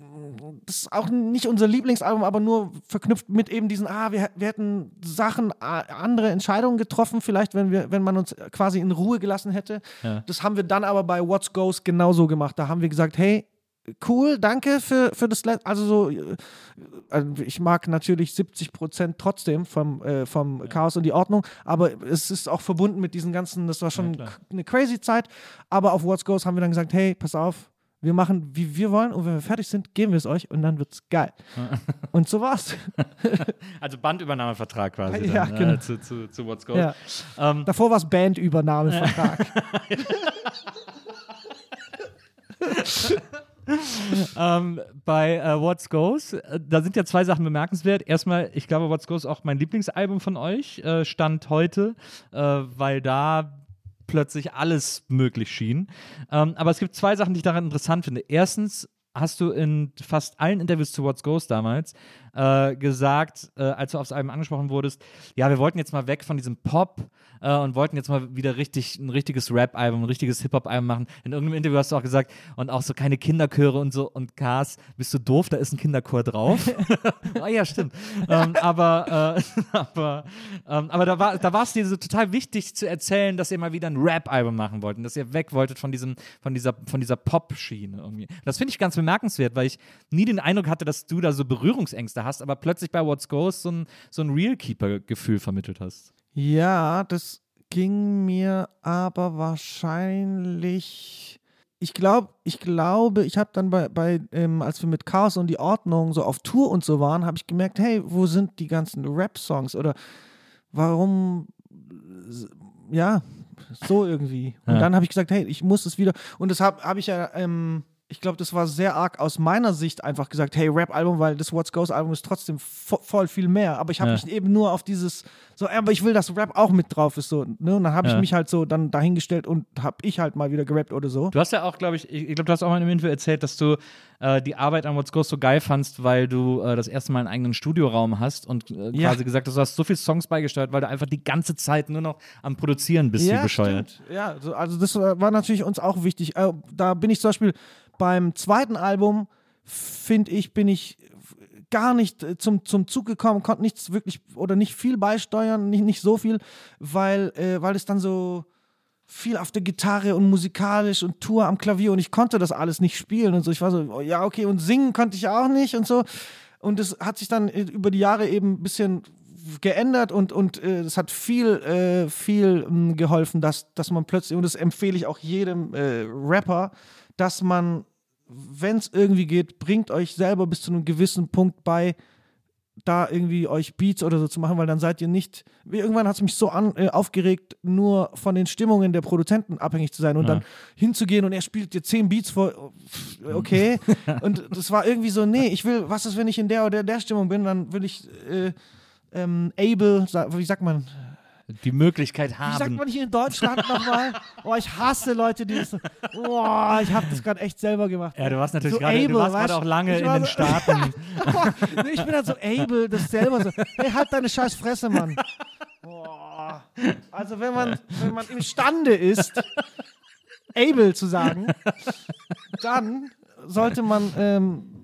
das ist auch nicht unser Lieblingsalbum, aber nur verknüpft mit eben diesen, ah, wir, wir hätten Sachen, andere Entscheidungen getroffen, vielleicht, wenn wir, wenn man uns quasi in Ruhe gelassen hätte. Ja. Das haben wir dann aber bei What's Goes genauso gemacht. Da haben wir gesagt, hey, cool, danke für, für das, Let also so, äh, ich mag natürlich 70 Prozent trotzdem vom, äh, vom Chaos und die Ordnung, aber es ist auch verbunden mit diesen ganzen, das war schon klar. eine crazy Zeit, aber auf What's Goes haben wir dann gesagt, hey, pass auf, wir machen, wie wir wollen und wenn wir fertig sind, geben wir es euch und dann wird's geil. und so war's. [laughs] Also Bandübernahmevertrag quasi. Ja, dann, genau. zu, zu, zu What's Goes. Ja. Ähm, Davor war's Bandübernahmevertrag. [laughs] [laughs] ähm, bei äh, What's Goes, äh, da sind ja zwei Sachen bemerkenswert. Erstmal, ich glaube, What's Goes ist auch mein Lieblingsalbum von euch, äh, stand heute, äh, weil da plötzlich alles möglich schien. Ähm, aber es gibt zwei Sachen, die ich daran interessant finde. Erstens hast du in fast allen Interviews zu What's Goes damals äh, gesagt, äh, als du aufs Album angesprochen wurdest, ja, wir wollten jetzt mal weg von diesem Pop äh, und wollten jetzt mal wieder richtig ein richtiges Rap-Album, ein richtiges Hip-Hop-Album machen. In irgendeinem Interview hast du auch gesagt, und auch so keine Kinderchöre und so und Cars, bist du doof, da ist ein Kinderchor drauf. [laughs] [laughs] ah ja, stimmt. ähm, aber äh, [laughs] aber, ähm, aber da war da war es dir so total wichtig zu erzählen, dass ihr mal wieder ein Rap-Album machen wolltet, dass ihr weg wolltet von diesem von dieser von dieser Pop-Schiene irgendwie. Das finde ich ganz bemerkenswert, weil ich nie den Eindruck hatte, dass du da so Berührungsängste hast, aber plötzlich bei What's Goes so ein so ein Real-Keeper-Gefühl vermittelt hast. Ja, das ging mir aber wahrscheinlich. Ich glaube, ich glaube, ich habe dann bei, bei ähm, als wir mit Chaos und die Ordnung so auf Tour und so waren, habe ich gemerkt, hey, wo sind die ganzen Rap-Songs oder warum, äh, ja, so irgendwie. Und Ja. dann habe ich gesagt, hey, ich muss es wieder. Und das habe hab ich ja, ähm, ich glaube, das war sehr arg aus meiner Sicht einfach gesagt, hey, Rap-Album, weil das What's Goes-Album ist trotzdem vo voll viel mehr. Aber ich habe Ja. mich eben nur auf dieses, so, aber ich will, dass Rap auch mit drauf ist. So, ne? Und dann habe Ja. ich mich halt so dann dahingestellt und habe ich halt mal wieder gerappt oder so. Du hast ja auch, glaube ich, ich glaube, du hast auch mal in einem Interview erzählt, dass du äh, die Arbeit an What's Goes so geil fandst, weil du äh, das erste Mal einen eigenen Studioraum hast und äh, Ja. quasi gesagt hast, du hast so viele Songs beigesteuert, weil du einfach die ganze Zeit nur noch am Produzieren bist, wie bescheuert. Stimmt. Ja, so, also das war war natürlich uns auch wichtig. Äh, da bin ich zum Beispiel beim zweiten Album, finde ich, bin ich gar nicht äh, zum, zum Zug gekommen, konnte nichts wirklich oder nicht viel beisteuern, nicht, nicht so viel, weil, äh, weil es dann so viel auf der Gitarre und musikalisch und Tour am Klavier und ich konnte das alles nicht spielen und so. Ich war so, oh, ja, okay, und singen konnte ich auch nicht und so. Und es hat sich dann über die Jahre eben ein bisschen geändert und, und äh, es hat viel, äh, viel mh, geholfen, dass, dass man plötzlich, und das empfehle ich auch jedem äh, Rapper, dass man, wenn es irgendwie geht, bringt euch selber bis zu einem gewissen Punkt bei, da irgendwie euch Beats oder so zu machen, weil dann seid ihr nicht. Irgendwann hat es mich so an, äh, aufgeregt, nur von den Stimmungen der Produzenten abhängig zu sein und Ja. dann hinzugehen und er spielt dir zehn Beats vor. Okay. [laughs] und das war irgendwie so, nee, ich will, was ist, wenn ich in der oder der Stimmung bin, dann will ich äh, ähm, able, wie sagt man, Die Möglichkeit wie sagt haben. man hier in Deutschland nochmal? [laughs] Oh, ich hasse Leute, die das. so- Boah, ich habe das gerade echt selber gemacht. Ja, du warst natürlich So gerade, du able, warst gerade weißt? auch lange in den so- Staaten. [laughs] Nee, ich bin halt so able, das selber so. Hey, halt deine scheiß Fresse, Mann. Boah. Also wenn man, wenn man imstande ist, able zu sagen, dann sollte man ähm,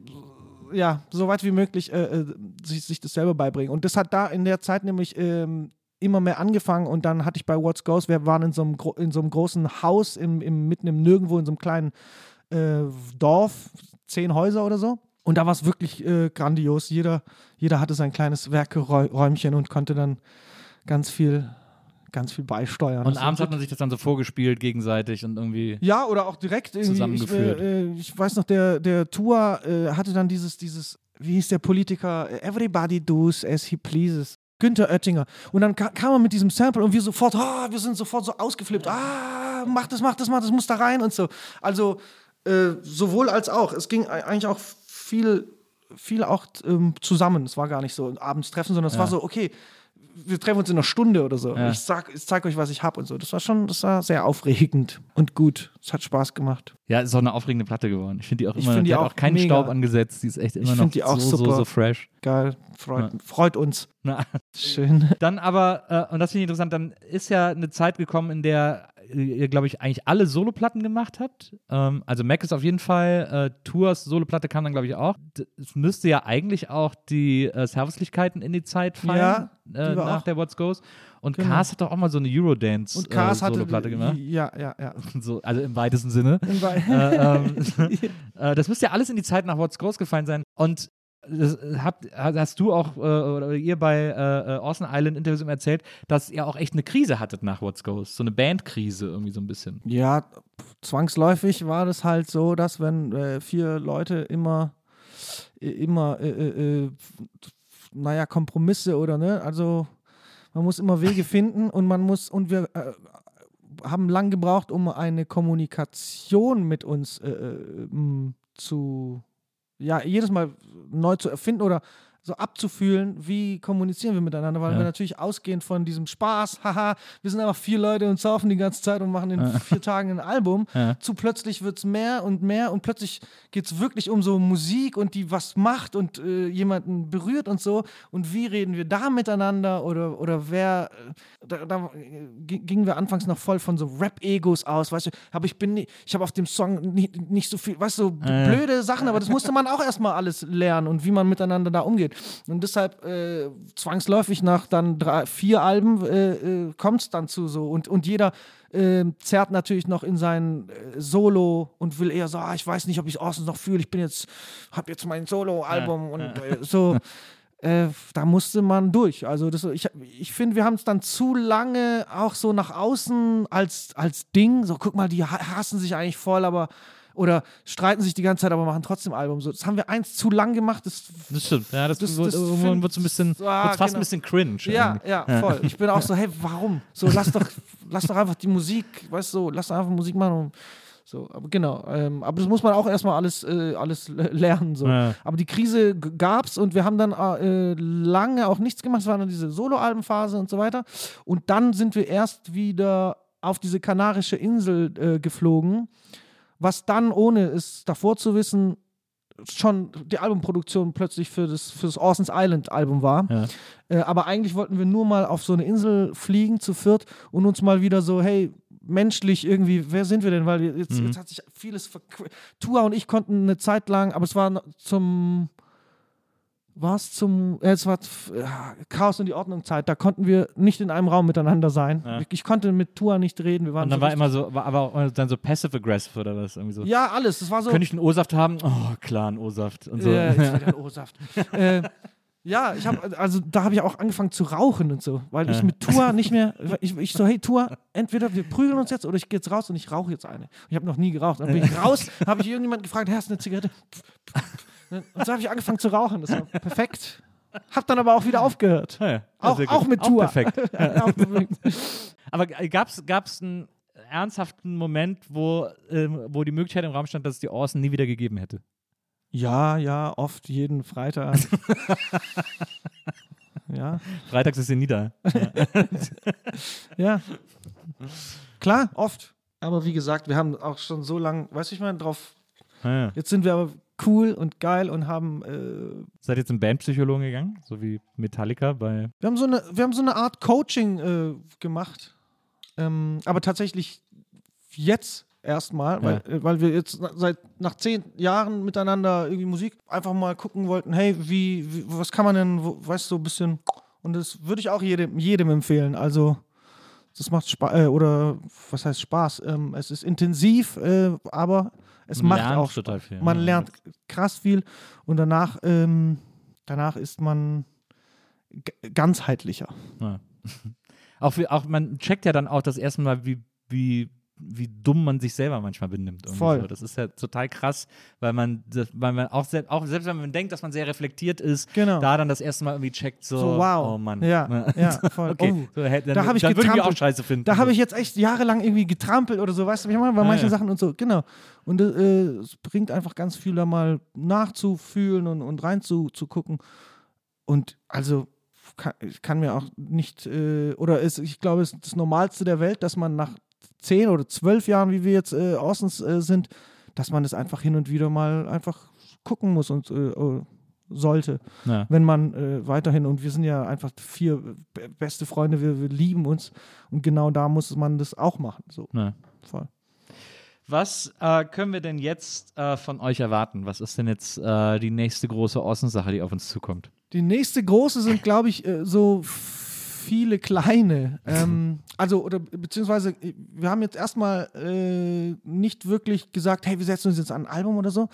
ja so weit wie möglich äh, äh, sich, sich das selber beibringen. Und das hat da in der Zeit nämlich ähm, immer mehr angefangen und dann hatte ich bei What's Goes, wir waren in so einem, in so einem großen Haus im, im, mitten im Nirgendwo, in so einem kleinen äh, Dorf, zehn Häuser oder so. Und da war es wirklich äh, grandios. Jeder, jeder hatte sein kleines Werkräumchen und konnte dann ganz viel, ganz viel beisteuern. Und Das abends hat man sich das dann so vorgespielt gegenseitig und irgendwie. ja, oder auch direkt irgendwie. Zusammengeführt. Ich, äh, ich weiß noch, der, der Tour äh, hatte dann dieses, dieses, wie hieß der Politiker? Everybody does as he pleases. Günther Oettinger. Und dann ka kam er mit diesem Sample und wir sofort, ah, wir sind sofort so ausgeflippt. Ah, mach das, mach das, mach das, muss da rein und so. Also äh, sowohl als auch. Es ging ei- eigentlich auch viel, viel auch ähm, zusammen. Es war gar nicht so abends treffen, sondern es war so, okay, wir treffen uns in einer Stunde oder so. Ja. Ich sag, ich zeig euch, was ich habe und so. Das war schon, das war sehr aufregend und gut. Es hat Spaß gemacht. Ja, ist auch eine aufregende Platte geworden. Ich finde die auch Ich immer, find die die hat auch auch keinen mega. Staub angesetzt. Die ist echt immer Ich noch die auch so, so, super. so fresh. Geil, freut, Ja. freut uns. Na, Schön. Dann aber, äh, und das finde ich interessant, dann ist ja eine Zeit gekommen, in der ihr, glaube ich, eigentlich alle Soloplatten gemacht habt. Ähm, also Mac ist auf jeden Fall, äh, Tours Soloplatte kam dann, glaube ich, auch. Es müsste ja eigentlich auch die äh, Servicelichkeiten in die Zeit fallen, Ja, äh, nach auch. der What's Goes. Und Genau. Cars hat doch auch mal so eine Eurodance Und Cars äh, Soloplatte gemacht. Ja, ja, ja. [laughs] So, also im weitesten Sinne. In Wei- äh, ähm, [laughs] [laughs] äh, das müsste ja alles in die Zeit nach What's Groß gefallen sein. Und das habt, hast du auch, äh, oder ihr bei äh, äh, Orson Island Interviews immer erzählt, dass ihr auch echt eine Krise hattet nach What's Goes. So eine Bandkrise irgendwie so ein bisschen. Ja, zwangsläufig war das halt so, dass wenn äh, vier Leute immer, äh, immer, äh, äh, äh, naja, Kompromisse oder ne, also man muss immer Wege [laughs] finden und man muss, und wir äh, haben lang gebraucht, um eine Kommunikation mit uns äh, äh, zu, ja, jedes Mal neu zu erfinden oder so abzufühlen, wie kommunizieren wir miteinander, weil Ja. wir natürlich ausgehend von diesem Spaß, haha, wir sind einfach vier Leute und saufen die ganze Zeit und machen in vier Tagen ein Album, Ja. zu plötzlich wird es mehr und mehr und plötzlich geht es wirklich um so Musik und die was macht und äh, jemanden berührt und so und wie reden wir da miteinander oder, oder wer, äh, da, da äh, gi- gingen wir anfangs noch voll von so Rap-Egos aus, weißt du, aber ich bin, ich habe auf dem Song nicht, nicht so viel, weißt du, so blöde Sachen, aber das musste man auch erstmal alles lernen und wie man miteinander da umgeht. Und deshalb äh, zwangsläufig nach dann drei, vier Alben äh, äh, kommt es dann zu so. Und, und jeder äh, zerrt natürlich noch in sein äh, Solo und will eher so, ah, ich weiß nicht, ob ich Orsons noch fühle, ich bin jetzt, habe jetzt mein Solo-Album und äh, so. Äh, da musste man durch. Also das, ich, ich finde, wir haben es dann zu lange auch so nach außen als, als Ding, so guck mal, die ha- hassen sich eigentlich voll, aber oder streiten sich die ganze Zeit, aber machen trotzdem Album. So, das haben wir eins zu lang gemacht. Das, Das stimmt. Ja, das, Das- wird, das irgendwann wird so ein bisschen, Ah, fast genau. ein bisschen cringe. ja, irgendwie. ja, voll. Ich bin auch so, [laughs] hey, warum? So, lass doch, lass doch einfach die Musik, weißt du, so, lass doch einfach Musik machen. Und so, aber genau. Ähm, aber das muss man auch erstmal alles, äh, alles le- lernen. So. Ja. Aber die Krise gab's und wir haben dann äh, lange auch nichts gemacht. Es war dann diese Soloalbenphase und so weiter. Und dann sind wir erst wieder auf diese kanarische Insel äh, geflogen, was dann, ohne es davor zu wissen, schon die Albumproduktion plötzlich für das, für das Orson's Island Album war. Ja. Äh, aber eigentlich wollten wir nur mal auf so eine Insel fliegen zu viert und uns mal wieder so, hey, menschlich irgendwie, wer sind wir denn? Weil jetzt, Mhm. jetzt hat sich vieles Tua und ich konnten eine Zeit lang, aber es war zum war es zum, äh, es war ja, Chaos und die Ordnung Zeit, da konnten wir nicht in einem Raum miteinander sein. Ja. Ich konnte mit Tua nicht reden, wir waren Und dann so war immer so, war aber dann so passive-aggressive oder was? Irgendwie so. Ja, alles, es war so Könnte ich einen O-Saft haben? Oh, klar, einen O-Saft. Und so. Ja, jetzt wieder ein O-Saft. äh, Ja, ich habe also da habe ich auch angefangen zu rauchen und so, weil ich mit Tour nicht mehr [laughs] ich, ich so hey Tour, entweder wir prügeln uns jetzt oder ich gehe jetzt raus und ich rauche jetzt eine. Ich habe noch nie geraucht. Dann bin ich raus, habe ich irgendjemand gefragt, hey, hast du eine Zigarette? [laughs] Und so habe ich angefangen zu rauchen. Das war perfekt. Hab dann aber auch wieder aufgehört. Ja, ja. Auch, auch mit Tour. perfekt. [laughs] Auch perfekt. Aber gab es einen ernsthaften Moment, wo, ähm, wo die Möglichkeit im Raum stand, dass es die Orson nie wieder gegeben hätte? Ja, ja, oft jeden Freitag. [laughs] ja, Freitags ist sie nie da. [laughs] ja. Klar, oft. Aber wie gesagt, wir haben auch schon so lange, weißt du, ich meine, drauf. Ja, ja. Jetzt sind wir aber cool und geil und haben, äh, Seid ihr jetzt zum Bandpsychologen gegangen? So wie Metallica bei. wir haben so eine, wir haben so eine Art Coaching äh, gemacht. Ähm, aber tatsächlich jetzt erstmal, weil, äh, weil wir jetzt na- seit nach zehn Jahren miteinander irgendwie Musik einfach mal gucken wollten, hey, wie, wie was kann man denn, wo, weißt du, so ein bisschen. Und das würde ich auch jedem, jedem empfehlen. Also das macht Spaß, äh, oder was heißt Spaß? Ähm, es ist intensiv, äh, aber es Man macht lernt auch total viel. Man Ja. lernt krass viel und danach, ähm, danach ist man ganzheitlicher. Ja. [laughs] Auch, auch man checkt ja dann auch das erste Mal, wie, wie, wie dumm man sich selber manchmal benimmt. Voll. So. Das ist ja total krass, weil man, weil man auch, selbst, auch selbst wenn man denkt, dass man sehr reflektiert ist, Genau. da dann das erste Mal irgendwie checkt, so, So, wow. oh Mann. Ja, [laughs] ja, voll. Okay, Oh. so, hätte- dann, Da hab ich dann würde ich mich auch scheiße finden. Da habe ich jetzt echt jahrelang irgendwie getrampelt oder so, weißt du, was ich meine? Bei Ja, manchen ja. Sachen und so, genau. Und äh, es bringt einfach ganz viel da mal nachzufühlen und, und reinzugucken. Und also kann, ich kann mir auch nicht, äh, oder ist, ich glaube, es ist das Normalste der Welt, dass man nach zehn oder zwölf Jahren, wie wir jetzt äh, Austens äh, sind, dass man es einfach hin und wieder mal einfach gucken muss und äh, äh, sollte ja. wenn man äh, weiterhin, und wir sind ja einfach vier be- beste Freunde, wir, wir lieben uns und genau da muss man das auch machen. So, Ja. voll. Was äh, können wir denn jetzt äh, von euch erwarten? Was ist denn jetzt äh, die nächste große Außensache, die auf uns zukommt? Die nächste große sind, glaube ich, äh, so viele kleine. Ähm, also, oder beziehungsweise, wir haben jetzt erstmal äh, nicht wirklich gesagt, hey, wir setzen uns jetzt an ein Album oder so,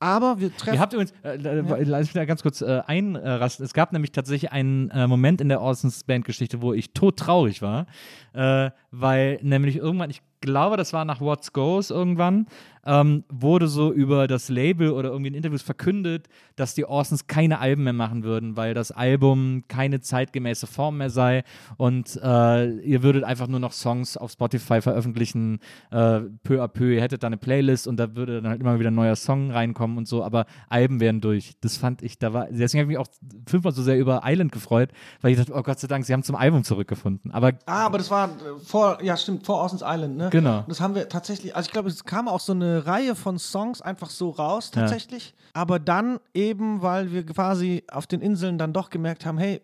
aber wir treffen. Ihr habt übrigens, äh, äh, lass mich da ganz kurz äh, einrasten. Es gab nämlich tatsächlich einen äh, Moment in der Orsons Bandgeschichte, wo ich todtraurig war, äh, weil nämlich irgendwann, ich glaube, das war nach What's Goes irgendwann, ähm, wurde so über das Label oder irgendwie in Interviews verkündet, dass die Orsons keine Alben mehr machen würden, weil das Album keine zeitgemäße Form mehr sei und äh, ihr würdet einfach nur noch Songs auf Spotify veröffentlichen, äh, peu à peu. Ihr hättet da eine Playlist und da würde dann halt immer wieder ein neuer Song reinkommen und so, aber Alben wären durch. Das fand ich, da war, deswegen habe ich mich auch fünfmal so sehr über Island gefreut, weil ich dachte, oh Gott sei Dank, sie haben zum Album zurückgefunden. Aber Ah, aber das war äh, vor, ja stimmt, vor Ocean's Island, ne? Genau. Das haben wir tatsächlich, also ich glaube, es kam auch so eine Reihe von Songs einfach so raus tatsächlich. Aber dann eben, weil wir quasi auf den Inseln dann doch gemerkt haben, hey,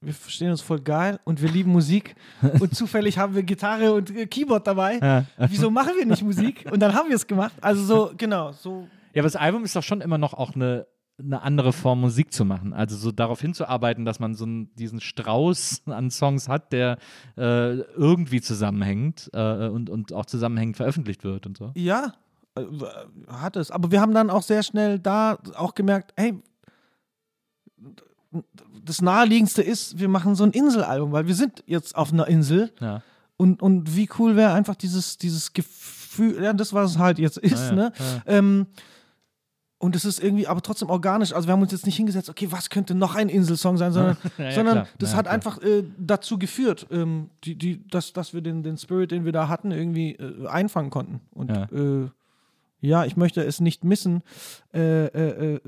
wir verstehen uns voll geil und wir lieben Musik [laughs] und zufällig haben wir Gitarre und äh, Keyboard dabei. Ja. Wieso machen wir nicht Musik? Und dann haben wir es gemacht. Also so, genau, so. Ja, aber das Album ist doch schon immer noch auch eine, eine andere Form, Musik zu machen. Also so darauf hinzuarbeiten, dass man so einen, diesen Strauß an Songs hat, der äh, irgendwie zusammenhängt äh, und, und auch zusammenhängend veröffentlicht wird und so. Ja, äh, hat es. Aber wir haben dann auch sehr schnell da auch gemerkt, hey, das naheliegendste ist, wir machen so ein Inselalbum, weil wir sind jetzt auf einer Insel Ja. und, und wie cool wäre einfach dieses, dieses Gefühl, ja, das, was es halt jetzt ist, Ja, ja, ne? ja. Ähm, und es ist irgendwie aber trotzdem organisch. Also wir haben uns jetzt nicht hingesetzt, okay, was könnte noch ein Inselsong sein, sondern, [laughs] Ja, ja, sondern das Ja, hat klar. einfach äh, dazu geführt, ähm, die, die, dass, dass wir den, den Spirit, den wir da hatten, irgendwie äh, einfangen konnten. Und Ja. äh, ja, ich möchte es nicht missen, äh, äh, äh,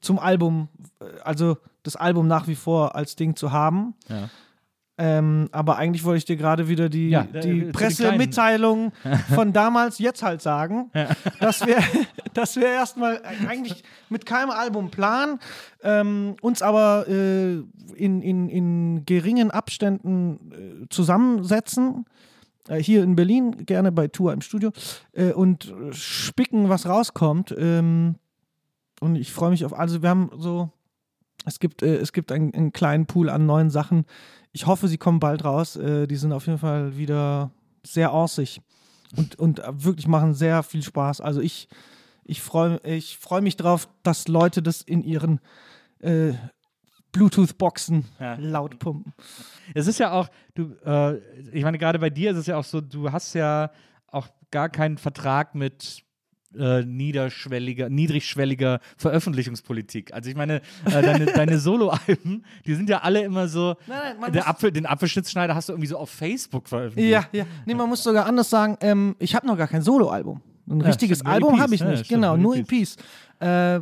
zum Album, also das Album nach wie vor als Ding zu haben. Ja. Ähm, aber eigentlich wollte ich dir gerade wieder die, Ja, äh, die den Pressemitteilung [laughs] von damals jetzt halt sagen, dass wir, [laughs] dass wir erstmal eigentlich mit keinem Album planen, ähm, uns aber äh, in, in, in geringen Abständen äh, zusammensetzen. Äh, hier in Berlin, gerne bei Tour im Studio, äh, und äh, spicken, was rauskommt. Ähm, und ich freue mich auf, also wir haben so, es gibt, äh, es gibt einen, einen kleinen Pool an neuen Sachen. Ich hoffe, sie kommen bald raus. Äh, die sind auf jeden Fall wieder sehr orsig und, und wirklich machen sehr viel Spaß. Also ich, ich freue ich freu mich drauf, dass Leute das in ihren äh, Bluetooth-Boxen Ja. laut pumpen. Es ist ja auch, du, äh, ich meine, gerade bei dir ist es ja auch so, du hast ja auch gar keinen Vertrag mit äh, niederschwelliger, niedrigschwelliger Veröffentlichungspolitik. Also ich meine, äh, deine, deine [laughs] Soloalben, die sind ja alle immer so, Nein, nein, der Apfel, den Apfelschnitzschneider hast du irgendwie so auf Facebook veröffentlicht. Ja, ja. Nee, man muss sogar anders sagen, ähm, ich habe noch gar kein Soloalbum. Ein Ja, richtiges stimmt, Album habe ich ja, nicht, stimmt, genau, nur EPs. Äh,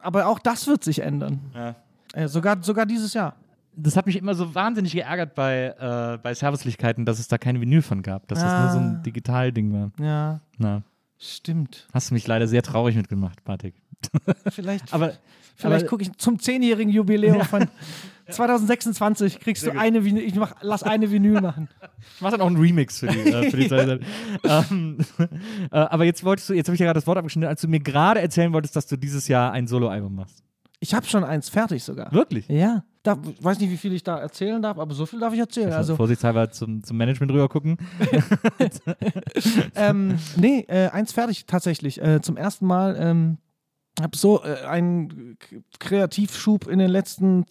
aber auch das wird sich ändern. Ja. Äh, sogar, sogar dieses Jahr. Das hat mich immer so wahnsinnig geärgert bei, äh, bei Servicelichkeiten, dass es da keine Vinyl von gab, dass das nur so ein Ah. Digitalding war. Ja, Na, stimmt. hast du mich leider sehr traurig mitgemacht, Patrick. [laughs] Vielleicht, Aber vielleicht gucke ich zum zehnjährigen Jubiläum von 2026 kriegst du eine Vinyl, ich mach, lass eine Vinyl machen. [laughs] Ich mache dann auch einen Remix für die, äh, für die [laughs] Zeit. ähm, äh, aber jetzt wolltest du, jetzt habe ich ja gerade das Wort abgeschnitten, als du mir gerade erzählen wolltest, dass du dieses Jahr ein Soloalbum machst. Ich habe schon eins fertig sogar. Wirklich? Ja. Da, weiß nicht, wie viel ich da erzählen darf, aber so viel darf ich erzählen. Also, Also, vorsichtshalber zum, zum Management rüber gucken. [laughs] ähm, nee, äh, eins fertig tatsächlich. Äh, zum ersten Mal ähm, habe so äh, einen Kreativschub in den letzten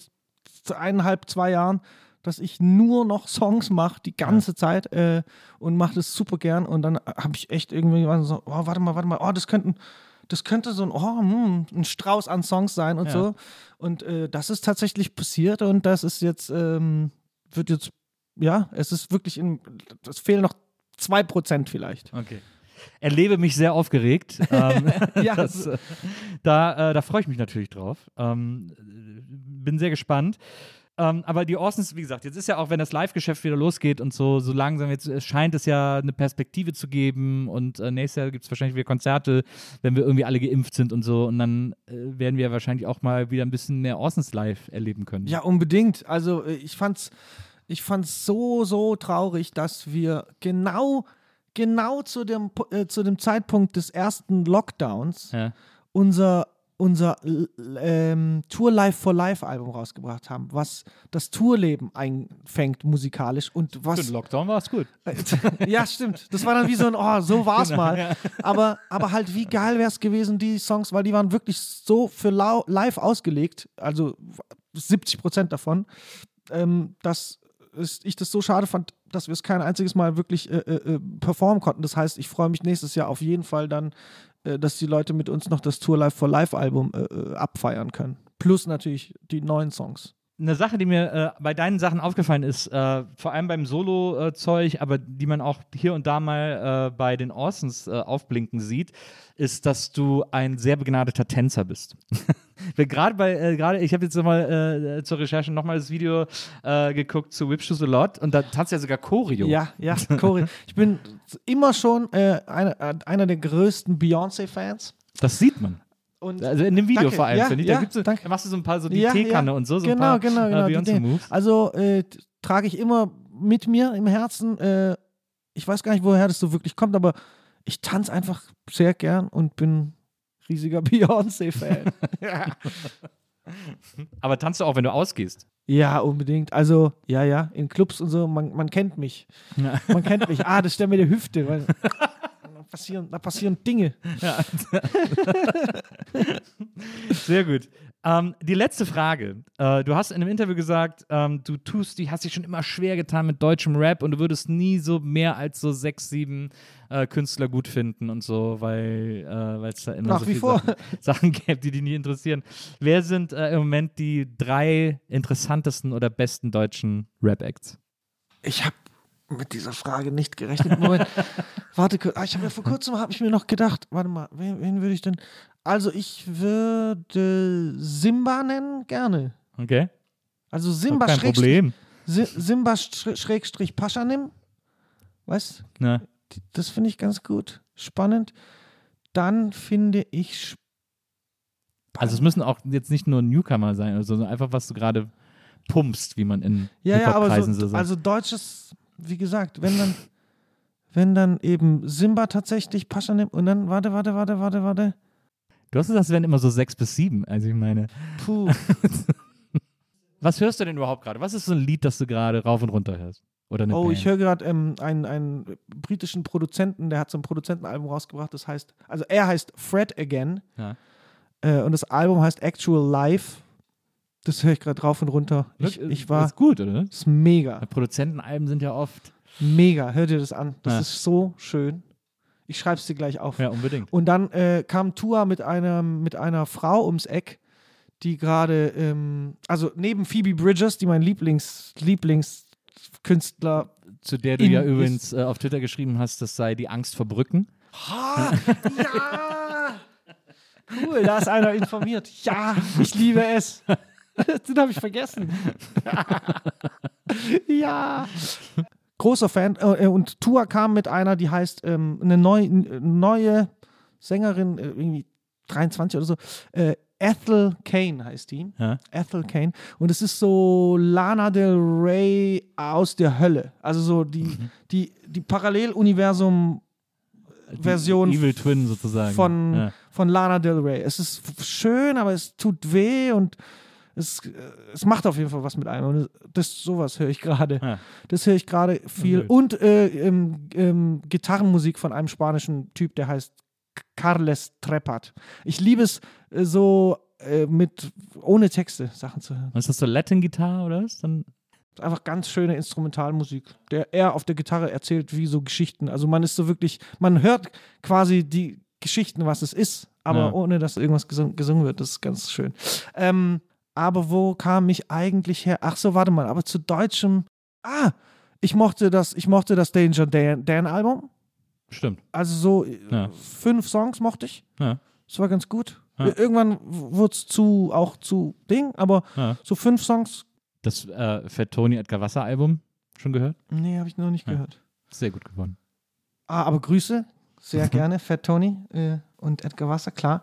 eineinhalb, zwei Jahren, dass ich nur noch Songs mache die ganze Zeit äh, und mache das super gern. Und dann habe ich echt irgendwie so, oh, warte mal, warte mal, oh, das könnten. Das könnte so ein, oh, hm, ein Strauß an Songs sein und Ja. so. Und äh, das ist tatsächlich passiert und das ist jetzt, ähm, wird jetzt, ja, es ist wirklich in, es fehlen noch 2% vielleicht. Okay. Erlebe mich sehr aufgeregt. [laughs] ähm, [laughs] Ja, das, äh, da, äh, da freue ich mich natürlich drauf. Ähm, äh, bin sehr gespannt. Ähm, aber die Orsons, wie gesagt, jetzt ist ja auch, wenn das Live-Geschäft wieder losgeht und so, so langsam, jetzt äh, scheint es ja eine Perspektive zu geben und äh, nächstes Jahr gibt es wahrscheinlich wieder Konzerte, wenn wir irgendwie alle geimpft sind und so. Und dann äh, werden wir wahrscheinlich auch mal wieder ein bisschen mehr Orsons live erleben können. Ja, unbedingt. Also äh, ich fand's, ich fand's so, so traurig, dass wir genau, genau zu dem, äh, zu dem Zeitpunkt des ersten Lockdowns Ja. unser, unser ähm, Tour Life for Life Album rausgebracht haben, was das Tourleben einfängt musikalisch und Für was den Lockdown war es gut. [laughs] ja, stimmt. Das war dann wie so ein, oh, so war's Genau, mal. ja. Aber, aber halt, wie geil wäre es gewesen, die Songs, weil die waren wirklich so für live ausgelegt, also 70 Prozent davon, ähm, dass ich das so schade fand, dass wir es kein einziges Mal wirklich äh, äh, äh, performen konnten. Das heißt, ich freue mich nächstes Jahr auf jeden Fall dann, äh, dass die Leute mit uns noch das Tour Live for Live Album äh, äh, abfeiern können. Plus natürlich die neuen Songs. Eine Sache, die mir äh, bei deinen Sachen aufgefallen ist, äh, vor allem beim Solo-Zeug, aber die man auch hier und da mal äh, bei den Orsons äh, aufblinken sieht, ist, dass du ein sehr begnadeter Tänzer bist. [laughs] Gerade bei, äh, gerade, ich habe jetzt nochmal äh, zur Recherche nochmal das Video äh, geguckt zu Whip Shoes a Lot und da tanzt ja sogar Choreo. Ja, ja, Cory. ich bin immer schon äh, einer, äh, einer der größten Beyoncé-Fans. Das sieht man. Und Also in dem Video Danke. vor allem, Ja, finde ich. ja, Da, gibt's so, danke. da machst du so ein paar, so die Ja, Teekanne ja. und so, so genau, ein paar genau, genau. äh, die Dinge. Beyoncé-Moves. Also äh, trage ich immer mit mir im Herzen. Äh, ich weiß gar nicht, woher das so wirklich kommt, aber ich tanze einfach sehr gern und bin riesiger [laughs] Beyoncé-Fan. [laughs] Aber tanzt du auch, wenn du ausgehst? ja, unbedingt. Also, ja, ja, in Clubs und so, man, man kennt mich. Man kennt mich. Ah, das ist der mit der Hüfte. Weil, [laughs] da, passieren, da passieren Dinge. Sehr gut. Ähm, die letzte Frage. Äh, du hast in einem Interview gesagt, ähm, du tust, die hast dich schon immer schwer getan mit deutschem Rap und du würdest nie so mehr als so sechs, sieben äh, Künstler gut finden und so, weil äh, es da immer Nach so wie viele vor. Sachen, [laughs] Sachen gibt, die dich nie interessieren. Wer sind äh, im Moment die drei interessantesten oder besten deutschen Rap-Acts? Ich habe mit dieser Frage nicht gerechnet. Moment, [laughs] warte kurz. Ah, ich habe mir vor kurzem habe ich mir noch gedacht, warte mal, wen, wen würde ich denn? Also ich würde Simba nennen, gerne. Okay? Also Simba kein Schrägstrich, Problem. Si- Simba Schr- Schrägstrich Paschanim. Weißt Ja. das finde ich ganz gut. Spannend. Dann finde ich Also es müssen auch jetzt nicht nur Newcomer sein, sondern einfach, was du gerade pumpst, wie man in Ja, ja, aber so, so sagt. also deutsches, wie gesagt, wenn dann, wenn dann eben Simba tatsächlich Paschanim und dann, warte, warte, warte, warte, warte. Du hast gesagt, es wären immer so sechs bis sieben. Also ich meine, Puh. [laughs] was hörst du denn überhaupt gerade? Was ist so ein Lied, das du gerade rauf und runter hörst? Oder eine Oh, Band? ich höre gerade ähm, einen, einen britischen Produzenten, der hat so ein Produzentenalbum rausgebracht, das heißt, also er heißt Fred Again Ja. äh, und das Album heißt Actual Life Das höre ich gerade rauf und runter. Ich, ich war. Ist gut, oder? Das ist mega. Produzentenalben sind ja oft. Mega. Hör dir das an. Das Ja. ist so schön. Ich schreibe es dir gleich auf. Ja, unbedingt. Und dann äh, kam Tua mit einer, mit einer Frau ums Eck, die gerade, ähm, also neben Phoebe Bridgers, die mein Lieblings, Lieblingskünstler. Zu der du ja übrigens äh, auf Twitter geschrieben hast, das sei die Angst vor Brücken. Ha, ja! Cool, da ist einer informiert. Ja, ich liebe es. [laughs] Den habe ich vergessen. [laughs] ja. Großer Fan. Äh, und Tua kam mit einer, die heißt ähm, eine neu, neue Sängerin, äh, irgendwie 23 oder so. Äh, Ethel Kane heißt die. Ja. Ethel Kane. Und es ist so Lana Del Rey aus der Hölle. Also so die, die, die Paralleluniversum Version Evil Twin sozusagen. von, Ja. von Lana Del Rey. Es ist schön, aber es tut weh und es, äh, es macht auf jeden Fall was mit einem. Und das sowas höre ich gerade. Ja. Das höre ich gerade viel. Okay. Und äh, ähm, ähm, Gitarrenmusik von einem spanischen Typ, der heißt Carles Trepat. Ich liebe es äh, so äh, mit ohne Texte Sachen zu hören. Und ist das so Latin-Gitarre oder was? Dann Einfach ganz schöne Instrumentalmusik. Der er auf der Gitarre erzählt wie so Geschichten. Also man ist so wirklich, man hört quasi die Geschichten, was es ist, aber Ja. ohne dass irgendwas gesungen, gesungen wird. Das ist ganz schön. Ähm, aber wo kam ich eigentlich her? Ach so, warte mal, aber zu deutschem. Ah, ich mochte das, ich mochte das Danger Dan, Dan Album. stimmt. Also so äh, Ja. fünf Songs mochte ich. Ja. Das war ganz gut. Ja. Irgendwann wurde es zu, auch zu Ding, aber Ja. so fünf Songs, Das äh, Fat Tony Edgar Wasser Album schon gehört? nee, habe ich noch nicht gehört. Sehr gut geworden. Ah, aber Grüße, sehr gerne, Fat Tony äh, und Edgar Wasser, klar.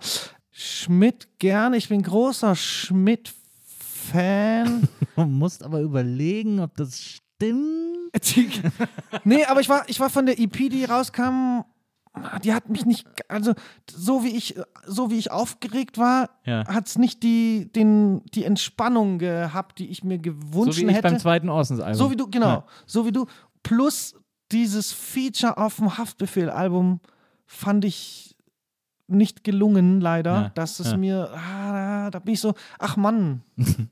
Schmidt gerne, ich bin großer Schmidt-Fan. Du [laughs] musst aber überlegen, ob das stimmt. [laughs] nee, aber ich war, ich war von der EP, die rauskam, die hat mich nicht, also so wie ich, so wie ich aufgeregt war, Ja. hat es nicht die, den, die Entspannung gehabt, die ich mir gewünscht So wie ich hätte. beim zweiten Orsons-Album. So wie du, genau. Ja. So wie du. Plus dieses Feature auf dem Haftbefehl-Album fand ich nicht gelungen, leider. Ja, Dass es mir, ah, da bin ich so, ach Mann. [laughs]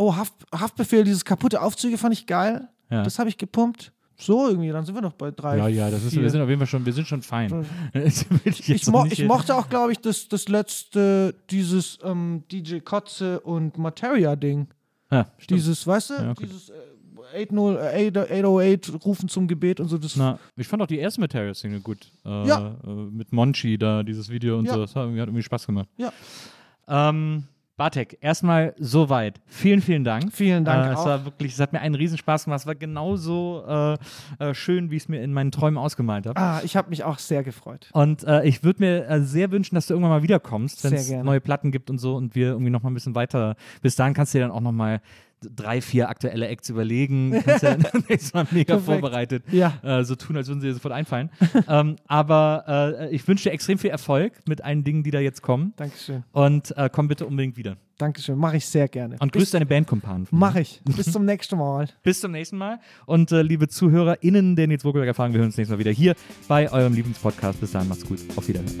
oh, Haft, Haftbefehl, dieses kaputte Aufzüge fand ich geil. Ja. Das habe ich gepumpt. So irgendwie, dann sind wir noch bei drei. ja, ja, das ist, wir sind auf jeden Fall schon, wir sind schon fein. [laughs] ich ich, mo ich mochte auch, glaube ich, das, das letzte, dieses ähm, DJ Kotze und Materia-Ding. Ja. Dieses, weißt du, Ja, okay. dieses äh, 80, äh, 808 Rufen zum Gebet und so. Das Na, ich fand auch die erste Material-Single gut. Äh, Ja. äh, mit Monchi da, dieses Video und Ja. so. Das hat irgendwie, hat irgendwie Spaß gemacht. Ja. Ähm, Bartek, erstmal soweit. Vielen, vielen Dank. Vielen Dank Äh, es war wirklich, es hat mir einen Riesenspaß gemacht. Es war genauso äh, äh, schön, wie ich es mir in meinen Träumen ausgemalt habe. Ah, ich habe mich auch sehr gefreut. Und äh, ich würde mir äh, sehr wünschen, dass du irgendwann mal wiederkommst, wenn es neue Platten gibt und so und wir irgendwie noch mal ein bisschen weiter. Bis dahin kannst du dir dann auch noch mal drei, vier aktuelle Acts überlegen. [laughs] Kannst ja [laughs] nächstes Mal mega Perfekt. vorbereitet Ja. äh, so tun, als würden sie dir sofort einfallen. [laughs] ähm, aber äh, ich wünsche dir extrem viel Erfolg mit allen Dingen, die da jetzt kommen. Dankeschön. Und äh, komm bitte unbedingt wieder. Dankeschön. Mache ich sehr gerne. Und grüß deine Bandkumpanen. Mache ich. Bis zum nächsten Mal. Bis zum nächsten Mal. Und äh, liebe ZuhörerInnen der Nils Wogelberger Fragen, wir hören uns nächstes Mal wieder hier bei eurem Lieblingspodcast. Bis dahin, macht's gut. Auf Wiedersehen.